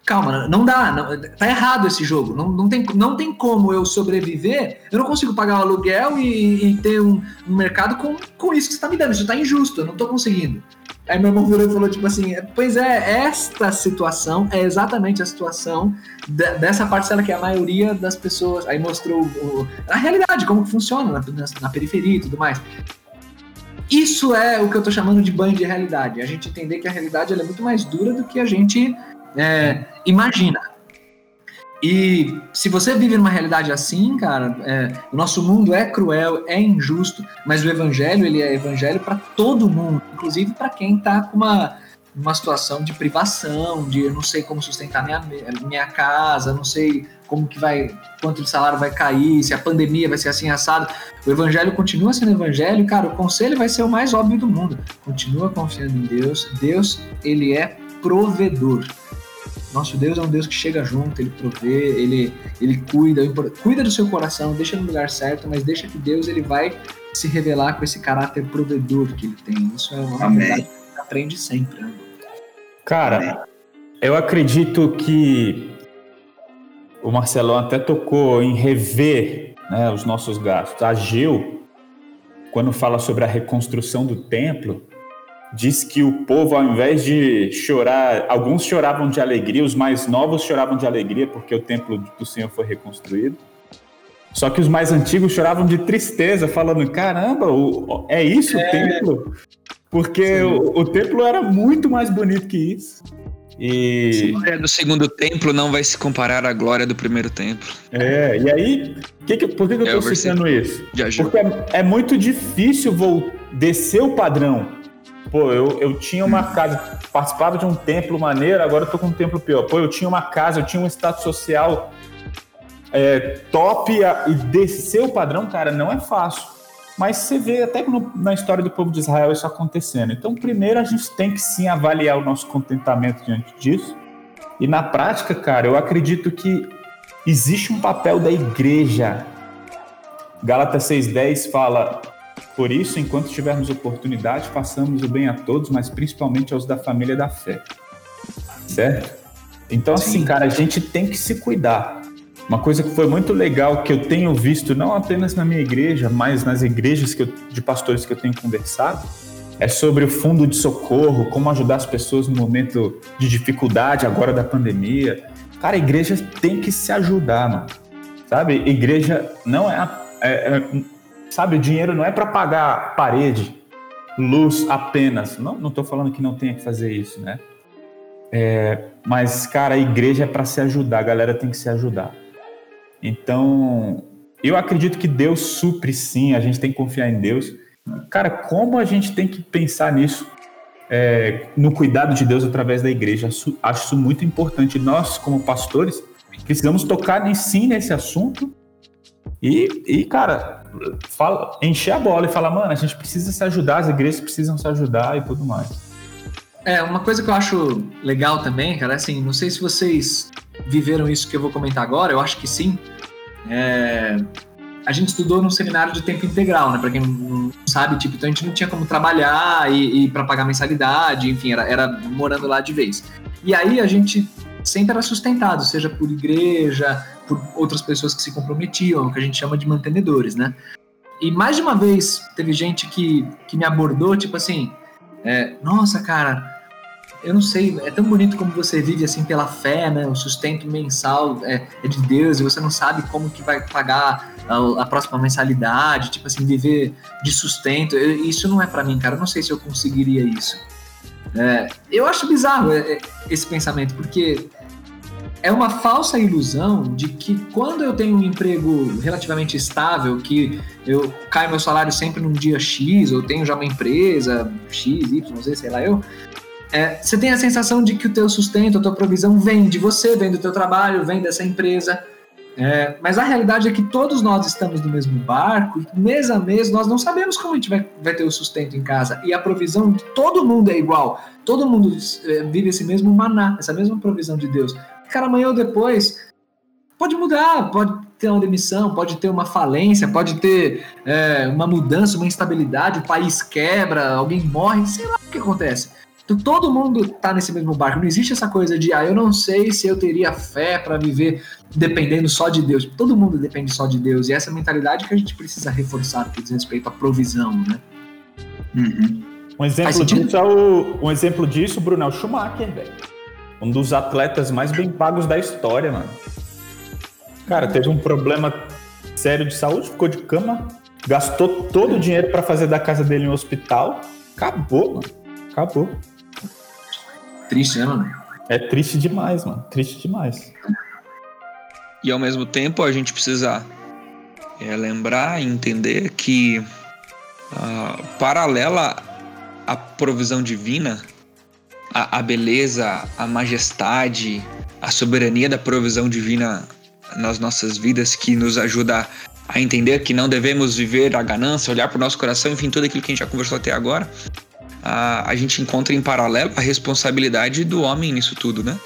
calma, não dá, não, tá errado esse jogo, não, não, tem, não tem como eu sobreviver, eu não consigo pagar o aluguel e, e ter um, um, mercado com, com isso que você tá me dando, isso tá injusto, eu não tô conseguindo. Aí meu irmão virou e falou, tipo assim, pois é, esta situação é exatamente a situação de, dessa parcela que a maioria das pessoas. Aí mostrou o, a realidade, como que funciona na, na, na, periferia e tudo mais. Isso é o que eu tô chamando de banho de realidade. A gente entender que a realidade é muito mais dura do que a gente é, imagina. E se você vive numa realidade assim, cara, é, o nosso mundo é cruel, é injusto, mas o evangelho, ele é evangelho para todo mundo, inclusive para quem tá com uma, uma situação de privação, de eu não sei como sustentar minha, minha casa, não sei como que vai, quanto de salário vai cair, se a pandemia vai ser assim assado. O evangelho continua sendo evangelho, cara, o conselho vai ser o mais óbvio do mundo. Continua confiando em Deus. Deus, ele é provedor. Nosso Deus é um Deus que chega junto, ele provê, ele, ele cuida, cuida do seu coração, deixa no lugar certo, mas deixa que Deus ele vai se revelar com esse caráter provedor que ele tem. Isso é uma Amém. verdade que gente aprende sempre. Né? Cara, Amém. eu acredito que o Marcelão até tocou em rever né, os nossos gastos. A Geu, quando fala sobre a reconstrução do templo, diz que o povo, ao invés de chorar, alguns choravam de alegria, os mais novos choravam de alegria porque o templo do Senhor foi reconstruído. Só que os mais antigos choravam de tristeza, falando: caramba, é isso o é. templo? Porque o, o, templo era muito mais bonito que isso. E... A glória do segundo templo não vai se comparar à glória do primeiro templo. É, e aí, que que, por que, que eu tô é citando isso? Porque é, é, muito difícil vou descer o padrão. Pô, eu, eu tinha uma casa, participava de um templo maneiro, agora eu tô com um templo pior. Pô, eu tinha uma casa, eu tinha um status social é, top e descer o padrão, cara, não é fácil. Mas você vê até no, na história do povo de Israel isso acontecendo. Então, primeiro a gente tem que sim avaliar o nosso contentamento diante disso. E na prática, cara, eu acredito que existe um papel da igreja. Gálatas 6,10 fala: Por isso, enquanto tivermos oportunidade, façamos o bem a todos, mas principalmente aos da família da fé. Certo? Então, assim, cara, a gente tem que se cuidar. Uma coisa que foi muito legal que eu tenho visto, não apenas na minha igreja, mas nas igrejas eu, de pastores que eu tenho conversado, é sobre o fundo de socorro, como ajudar as pessoas no momento de dificuldade agora da pandemia. Cara, a igreja tem que se ajudar, mano. Sabe? Igreja não é, é, é sabe, o dinheiro não é para pagar parede, luz apenas. Não, não tô falando que não tenha que fazer isso, né? É, mas, cara, a igreja é para se ajudar, a galera tem que se ajudar. Então, eu acredito que Deus supre sim, a gente tem que confiar em Deus. Cara, como a gente tem que pensar nisso, é, no cuidado de Deus através da igreja? Acho isso muito importante. Nós, como pastores, precisamos tocar sim nesse assunto e, e cara, fala, encher a bola e falar, mano, a gente precisa se ajudar, as igrejas precisam se ajudar e tudo mais. É, uma coisa que eu acho legal também, cara, assim, não sei se vocês viveram isso que eu vou comentar agora, eu acho que sim. É, a gente estudou num seminário de tempo integral, né? Para quem não sabe, tipo, então a gente não tinha como trabalhar e, e para pagar mensalidade, enfim, era, era morando lá de vez. E aí a gente sempre era sustentado, seja por igreja, por outras pessoas que se comprometiam, que a gente chama de mantenedores, né? E mais de uma vez teve gente que, que me abordou, tipo assim, é, nossa, cara, eu não sei, é tão bonito como você vive assim pela fé, né? O sustento mensal é, é de Deus e você não sabe como que vai pagar a, a próxima mensalidade, tipo assim, viver de sustento. Eu, isso não é para mim, cara. Eu não sei se eu conseguiria isso. É, eu acho bizarro é, é, esse pensamento, porque é uma falsa ilusão de que quando eu tenho um emprego relativamente estável, que eu caio meu salário sempre num dia X, ou tenho já uma empresa X, Y, Z, sei lá eu, é, você tem a sensação de que o teu sustento, a tua provisão vem de você, vem do teu trabalho, vem dessa empresa. É, mas a realidade é que todos nós estamos no mesmo barco mês a mês nós não sabemos como a gente vai, vai ter o sustento em casa. E a provisão de todo mundo é igual. Todo mundo é, vive esse mesmo maná, essa mesma provisão de Deus. Cara, amanhã ou depois pode mudar, pode ter uma demissão, pode ter uma falência, pode ter é, uma mudança, uma instabilidade, o país quebra, alguém morre, sei lá o que acontece. Então, todo mundo tá nesse mesmo barco. Não existe essa coisa de, ah, eu não sei se eu teria fé para viver dependendo só de Deus. Todo mundo depende só de Deus. E essa mentalidade que a gente precisa reforçar no que diz respeito à provisão, né? Uhum. Um exemplo disso é o, um exemplo disso, Bruno, é o Schumacher, velho. Um dos atletas mais bem pagos da história, mano. Cara, teve um problema sério de saúde, ficou de cama, gastou todo o dinheiro para fazer da casa dele um hospital. Acabou, mano. Acabou. Triste, né, mano? É triste demais, mano. Triste demais. E ao mesmo tempo a gente precisa é, lembrar e entender que uh, paralela à provisão divina, a, a beleza, a majestade, a soberania da provisão divina nas nossas vidas que nos ajuda a entender que não devemos viver a ganância, olhar para o nosso coração, enfim, tudo aquilo que a gente já conversou até agora a, a gente encontra em paralelo a responsabilidade do homem nisso tudo, né?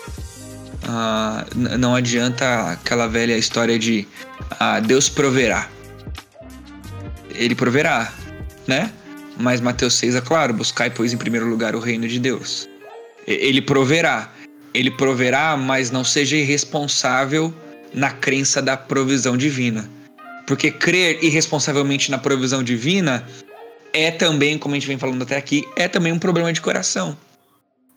Não adianta aquela velha história de Deus proverá. Ele proverá, né? Mas Mateus 6 é claro: buscai, pois, em primeiro lugar o reino de Deus. Ele proverá. Ele proverá, mas não seja irresponsável na crença da provisão divina. Porque crer irresponsavelmente na provisão divina é também, como a gente vem falando até aqui, é também um problema de coração.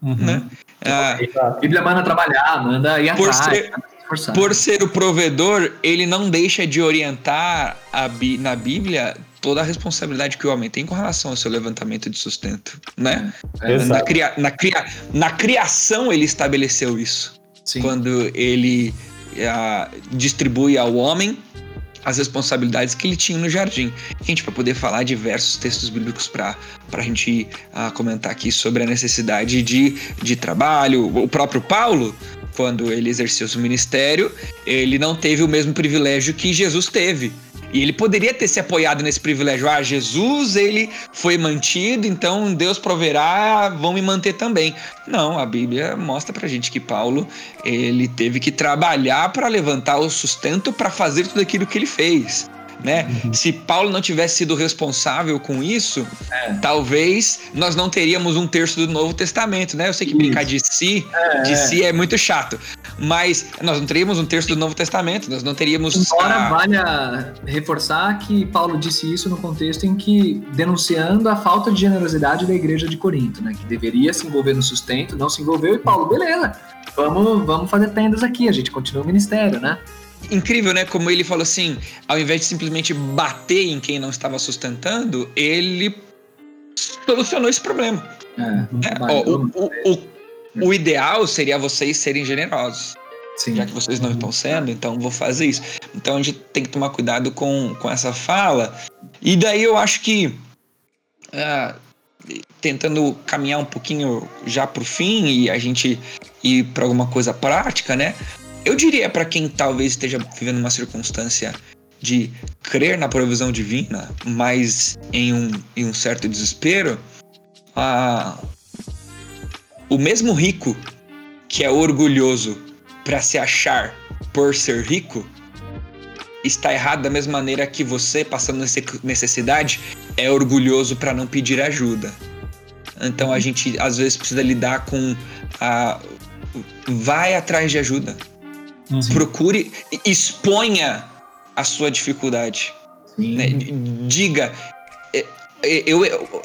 Uhum. Né? Ah, a Bíblia manda trabalhar, manda ir por atrás. Ser, por ser o provedor, ele não deixa de orientar a, na Bíblia toda a responsabilidade que o homem tem com relação ao seu levantamento de sustento, né? É, na, cria, na, cria, na criação ele estabeleceu isso. Sim. Quando ele uh, distribui ao homem as responsabilidades que ele tinha no jardim. A gente vai poder falar diversos textos bíblicos para a gente uh, comentar aqui sobre a necessidade de, de trabalho. O próprio Paulo, quando ele exerceu seu ministério, ele não teve o mesmo privilégio que Jesus teve e ele poderia ter se apoiado nesse privilégio. Ah, Jesus, ele foi mantido, então Deus proverá, vão me manter também. Não, a Bíblia mostra pra gente que Paulo, ele teve que trabalhar para levantar o sustento para fazer tudo aquilo que ele fez né? Uhum. Se Paulo não tivesse sido responsável com isso, é. talvez nós não teríamos um terço do Novo Testamento, né? Eu sei que isso. brincar de si, é, de si é muito chato, mas nós não teríamos um terço do Novo Testamento, nós não teríamos. Embora a... valha reforçar que Paulo disse isso no contexto em que denunciando a falta de generosidade da igreja de Corinto, né? Que deveria se envolver no sustento, não se envolveu e Paulo, beleza? Vamos, vamos fazer tendas aqui, a gente continua o ministério, né? Incrível, né? Como ele falou assim, ao invés de simplesmente bater em quem não estava sustentando, ele solucionou esse problema. É, é, ó, o, o, o, o, ideal seria vocês serem generosos. Sim. Já que vocês não estão sendo, então vou fazer isso. Então a gente tem que tomar cuidado com, com essa fala. E daí eu acho que. Uh, tentando caminhar um pouquinho já para o fim e a gente ir para alguma coisa prática, né? Eu diria para quem talvez esteja vivendo uma circunstância de crer na provisão divina, mas em um, em um certo desespero, a, o mesmo rico que é orgulhoso para se achar por ser rico está errado da mesma maneira que você, passando necessidade, é orgulhoso para não pedir ajuda. Então a gente às vezes precisa lidar com a. Vai atrás de ajuda Uhum. Procure, exponha a sua dificuldade. Né? Diga, é, é, eu, eu,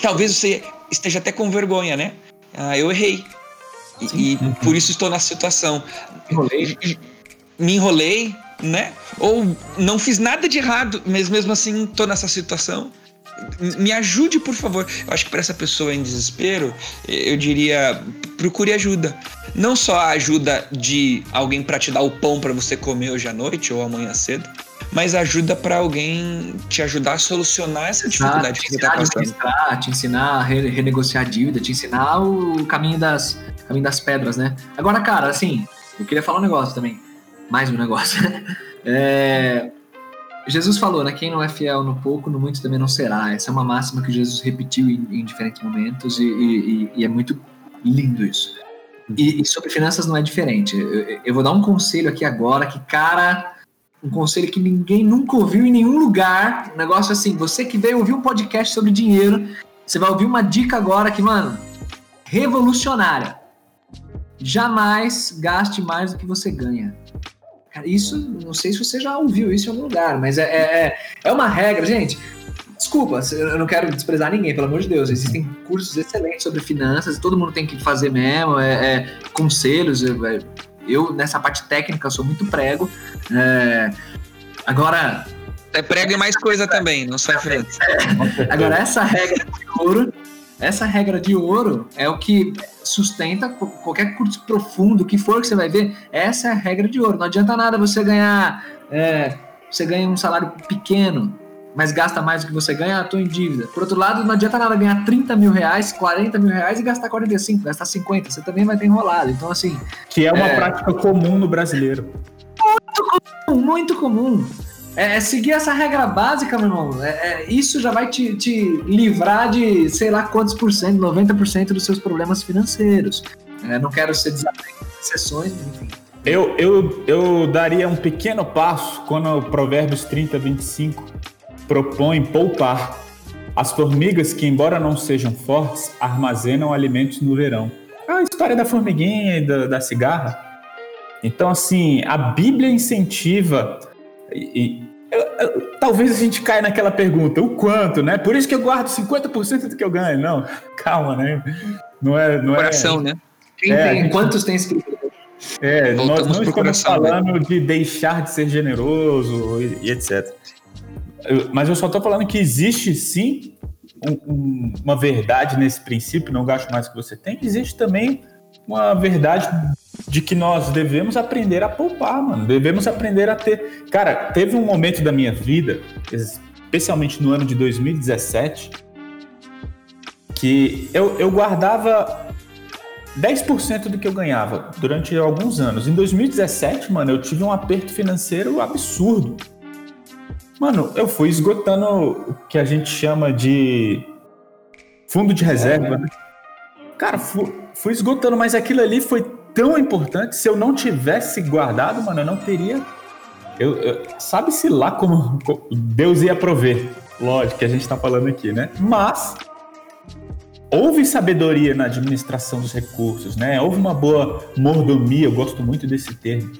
talvez você esteja até com vergonha, né? Ah, eu errei. E, e uhum. por isso estou na situação. Me enrolei. Me enrolei, né? Ou não fiz nada de errado, mas mesmo assim estou nessa situação me ajude, por favor. Eu acho que para essa pessoa em desespero, eu diria, procure ajuda. Não só a ajuda de alguém para te dar o pão para você comer hoje à noite ou amanhã cedo, mas ajuda para alguém te ajudar a solucionar essa dificuldade que você está passando. Te ensinar a renegociar a dívida, te ensinar o caminho das, caminho das pedras, né? Agora, cara, assim, eu queria falar um negócio também. Mais um negócio. é, Jesus falou, né? Quem não é fiel no pouco, no muito também não será. Essa é uma máxima que Jesus repetiu em, em diferentes momentos e, e, e, é muito lindo isso. E, e, sobre finanças não é diferente. Eu, eu, vou dar um conselho aqui agora que, cara, um conselho que ninguém nunca ouviu em nenhum lugar. Um negócio assim, você que veio ouvir um podcast sobre dinheiro, você vai ouvir uma dica agora que, mano, revolucionária. Jamais gaste mais do que você ganha. Isso, não sei se você já ouviu isso em algum lugar, mas é, é, é, é uma regra, gente. Desculpa, eu não quero desprezar ninguém, pelo amor de Deus. Existem cursos excelentes sobre finanças, todo mundo tem que fazer mesmo, é, é conselhos. É, eu, nessa parte técnica, sou muito prego. É, agora. É prego e mais coisa também, não só finanças. agora, essa regra de ouro essa regra de ouro é o que sustenta qualquer curso profundo, o que for que você vai ver, essa é a regra de ouro. Não adianta nada você ganhar, é, você ganha um salário pequeno, mas gasta mais do que você ganha, estou em dívida. Por outro lado, não adianta nada ganhar 30 mil reais, 40 mil reais e gastar 45, gastar 50, você também vai ter enrolado. Então, assim. Que é uma é... prática comum no brasileiro. Muito comum, muito comum. É, é, seguir essa regra básica, meu irmão. É, é, isso já vai te, te livrar de sei lá quantos por cento, 90% dos seus problemas financeiros. É, não quero ser desatento sessões, enfim. Eu, eu, eu daria um pequeno passo quando o Provérbios 30, 25 propõe poupar. As formigas, que embora não sejam fortes, armazenam alimentos no verão. A história da formiguinha e da, da cigarra. Então, assim, a Bíblia incentiva e, talvez a gente caia naquela pergunta, o quanto, né? Por isso que eu guardo 50% do que eu ganho. Não, calma, né? Não é. Não é coração, é, né? Quem é, tem, gente, quantos tem escrito? É, nós não estamos né? falando né? de deixar de ser generoso e, e etc. mas eu só tô falando que existe sim um, um, uma verdade nesse princípio, não gasto mais que você tem. Existe também uma verdade de que nós devemos aprender a poupar, mano. Devemos aprender a ter. Cara, teve um momento da minha vida, especialmente no ano de 2017, que eu, eu guardava 10% do que eu ganhava durante alguns anos. Em 2017, mano, eu tive um aperto financeiro absurdo. Mano, eu fui esgotando o que a gente chama de fundo de reserva, né? Cara, fui, fui esgotando, mas aquilo ali foi tão importante. Se eu não tivesse guardado, mano, eu não teria. Eu, eu Sabe-se lá como Deus ia prover. Lógico que a gente tá falando aqui, né? Mas houve sabedoria na administração dos recursos, né? Houve uma boa mordomia, eu gosto muito desse termo,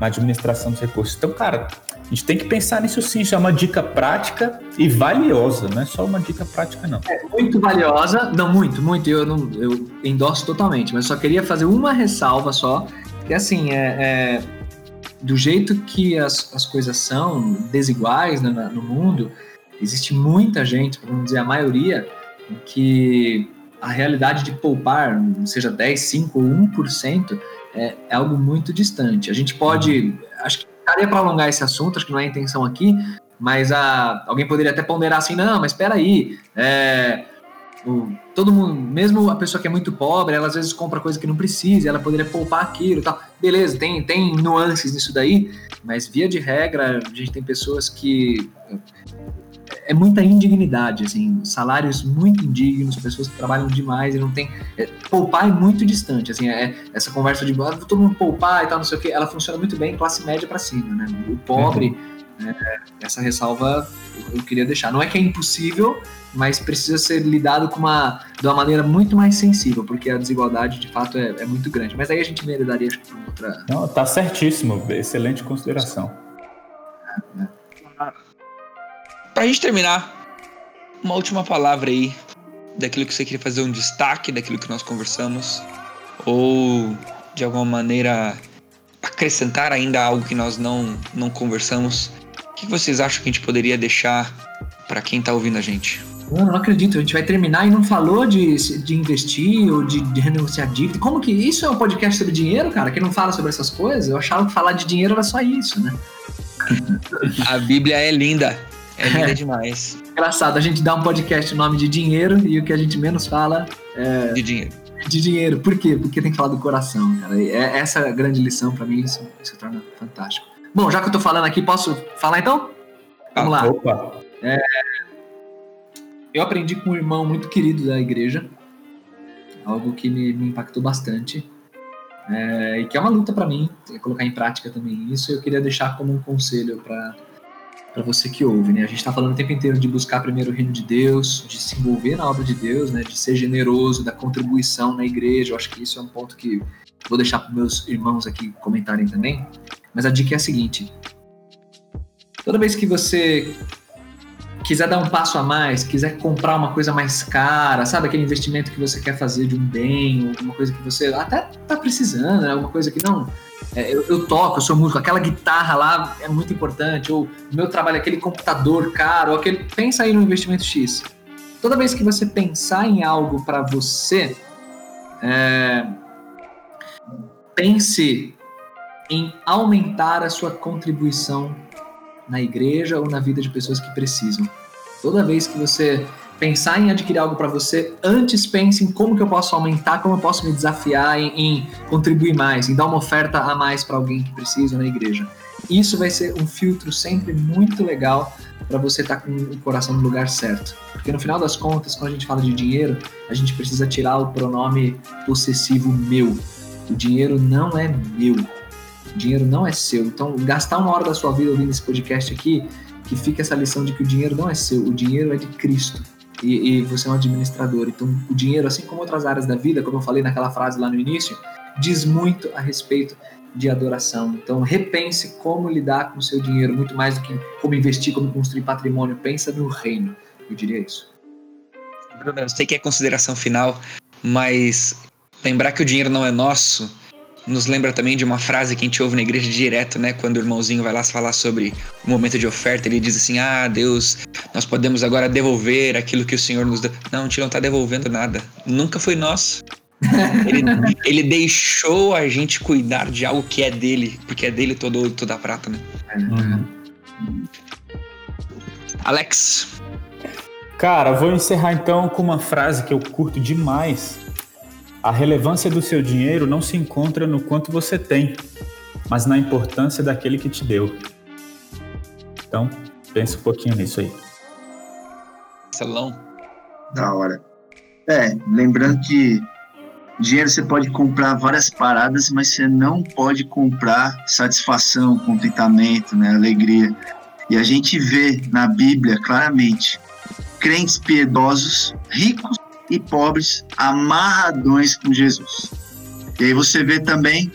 na administração dos recursos. Então, cara, a gente tem que pensar nisso sim, isso é uma dica prática e valiosa, não é só uma dica prática, não. É muito valiosa, não, muito, muito, eu, não, eu endosso totalmente, mas só queria fazer uma ressalva só, que assim, é, é do jeito que as, as coisas são desiguais né, no mundo, existe muita gente, vamos dizer a maioria, que a realidade de poupar, seja 10, 5 ou 1%, é, é algo muito distante. A gente pode, acho que daria para alongar esse assunto, acho que não é a intenção aqui, mas a, alguém poderia até ponderar assim, não, mas espera aí, é, todo mundo, mesmo a pessoa que é muito pobre, ela às vezes compra coisa que não precisa, ela poderia poupar aquilo tal. Beleza, tem, tem nuances nisso daí, mas via de regra, a gente tem pessoas que é muita indignidade, assim, salários muito indignos, pessoas que trabalham demais e não tem. É, poupar é muito distante, assim, é, essa conversa de ah, todo mundo poupar e tal, não sei o que, ela funciona muito bem classe média para cima, né? O pobre, uhum. é, essa ressalva eu queria deixar. Não é que é impossível, mas precisa ser lidado com uma, de uma maneira muito mais sensível, porque a desigualdade de fato é, é muito grande. Mas aí a gente meredaria, acho que, para outra. Não, tá certíssimo, excelente consideração. É, é. Pra gente terminar, uma última palavra aí daquilo que você queria fazer um destaque daquilo que nós conversamos ou de alguma maneira acrescentar ainda algo que nós não não conversamos. O que vocês acham que a gente poderia deixar para quem tá ouvindo a gente? Eu não acredito, a gente vai terminar e não falou de, de investir ou de, de renegociar dívida. Como que isso é um podcast sobre dinheiro, cara? Que não fala sobre essas coisas? Eu achava que falar de dinheiro era só isso, né? a Bíblia é linda. É linda é. demais. Engraçado, a gente dá um podcast o nome de dinheiro e o que a gente menos fala é. De dinheiro. De dinheiro. Por quê? Porque tem que falar do coração, cara. É essa grande lição para mim, isso se torna fantástico. Bom, já que eu tô falando aqui, posso falar então? Vamos ah, lá. Opa. É, eu aprendi com um irmão muito querido da igreja, algo que me, me impactou bastante. É, e que é uma luta para mim, colocar em prática também isso. Eu queria deixar como um conselho para para você que ouve, né? A gente está falando o tempo inteiro de buscar primeiro o reino de Deus, de se envolver na obra de Deus, né? De ser generoso, da contribuição na igreja. Eu acho que isso é um ponto que vou deixar para meus irmãos aqui comentarem também. Mas a dica é a seguinte: toda vez que você quiser dar um passo a mais, quiser comprar uma coisa mais cara, sabe aquele investimento que você quer fazer de um bem, alguma coisa que você até tá precisando, né? alguma coisa que não é, eu, eu, toco, eu sou músico, aquela guitarra lá é muito importante, ou meu trabalho, aquele computador caro, aquele. Pensa aí no investimento X. Toda vez que você pensar em algo para você, é, pense em aumentar a sua contribuição na igreja ou na vida de pessoas que precisam. Toda vez que você pensar em adquirir algo para você, antes pense em como que eu posso aumentar, como eu posso me desafiar em, em contribuir mais, em dar uma oferta a mais para alguém que precisa na igreja. Isso vai ser um filtro sempre muito legal para você estar tá com o coração no lugar certo. Porque no final das contas, quando a gente fala de dinheiro, a gente precisa tirar o pronome possessivo meu. O dinheiro não é meu. O dinheiro não é seu. Então, gastar uma hora da sua vida ouvindo esse podcast aqui, que fica essa lição de que o dinheiro não é seu, o dinheiro é de Cristo e, e, você é um administrador. Então, o dinheiro, assim como outras áreas da vida, como eu falei naquela frase lá no início, diz muito a respeito de adoração. Então, repense como lidar com o seu dinheiro, muito mais do que como investir, como construir patrimônio. Pensa no reino. Eu diria isso. Bruno, eu sei que é consideração final, mas lembrar que o dinheiro não é nosso nos lembra também de uma frase que a gente ouve na igreja direto, né? Quando o irmãozinho vai lá falar sobre o momento de oferta, ele diz assim: Ah, Deus, nós podemos agora devolver aquilo que o Senhor nos deu. Não, a gente não está devolvendo nada. Nunca foi nosso. ele, ele, deixou a gente cuidar de algo que é dele, porque é dele todo, toda a prata, né? Uhum. Alex. Cara, vou encerrar então com uma frase que eu curto demais a relevância do seu dinheiro não se encontra no quanto você tem, mas na importância daquele que te deu. Então, pense um pouquinho nisso aí. Salão. Da hora. É, lembrando que dinheiro você pode comprar várias paradas, mas você não pode comprar satisfação, contentamento, né, alegria. E a gente vê na Bíblia claramente crentes piedosos, ricos e pobres amarradões com Jesus. E aí você vê também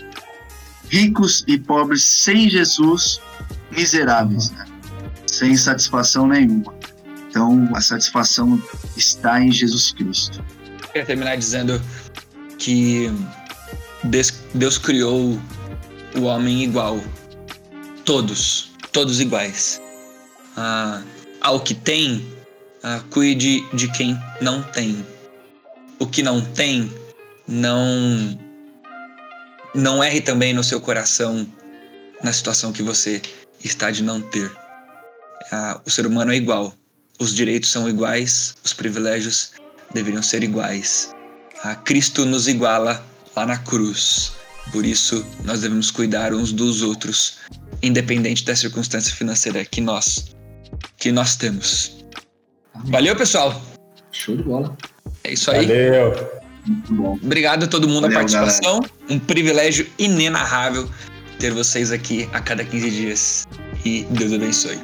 ricos e pobres sem Jesus, miseráveis, né? sem satisfação nenhuma. Então a satisfação está em Jesus Cristo. Eu terminar dizendo que Deus criou o homem igual, todos, todos iguais. Ah, ao que tem, ah, cuide de quem não tem o que não tem, não não erre também no seu coração na situação que você está de não ter. Ah, o ser humano é igual, os direitos são iguais, os privilégios deveriam ser iguais. Ah, Cristo nos iguala lá na cruz. Por isso, nós devemos cuidar uns dos outros, independente da circunstância financeira que nós que nós temos. Valeu, pessoal. Show de bola. É isso aí. Valeu. Muito bom. Obrigado a todo mundo Valeu, a participação. Galera. Um privilégio inenarrável ter vocês aqui a cada 15 dias. E Deus abençoe.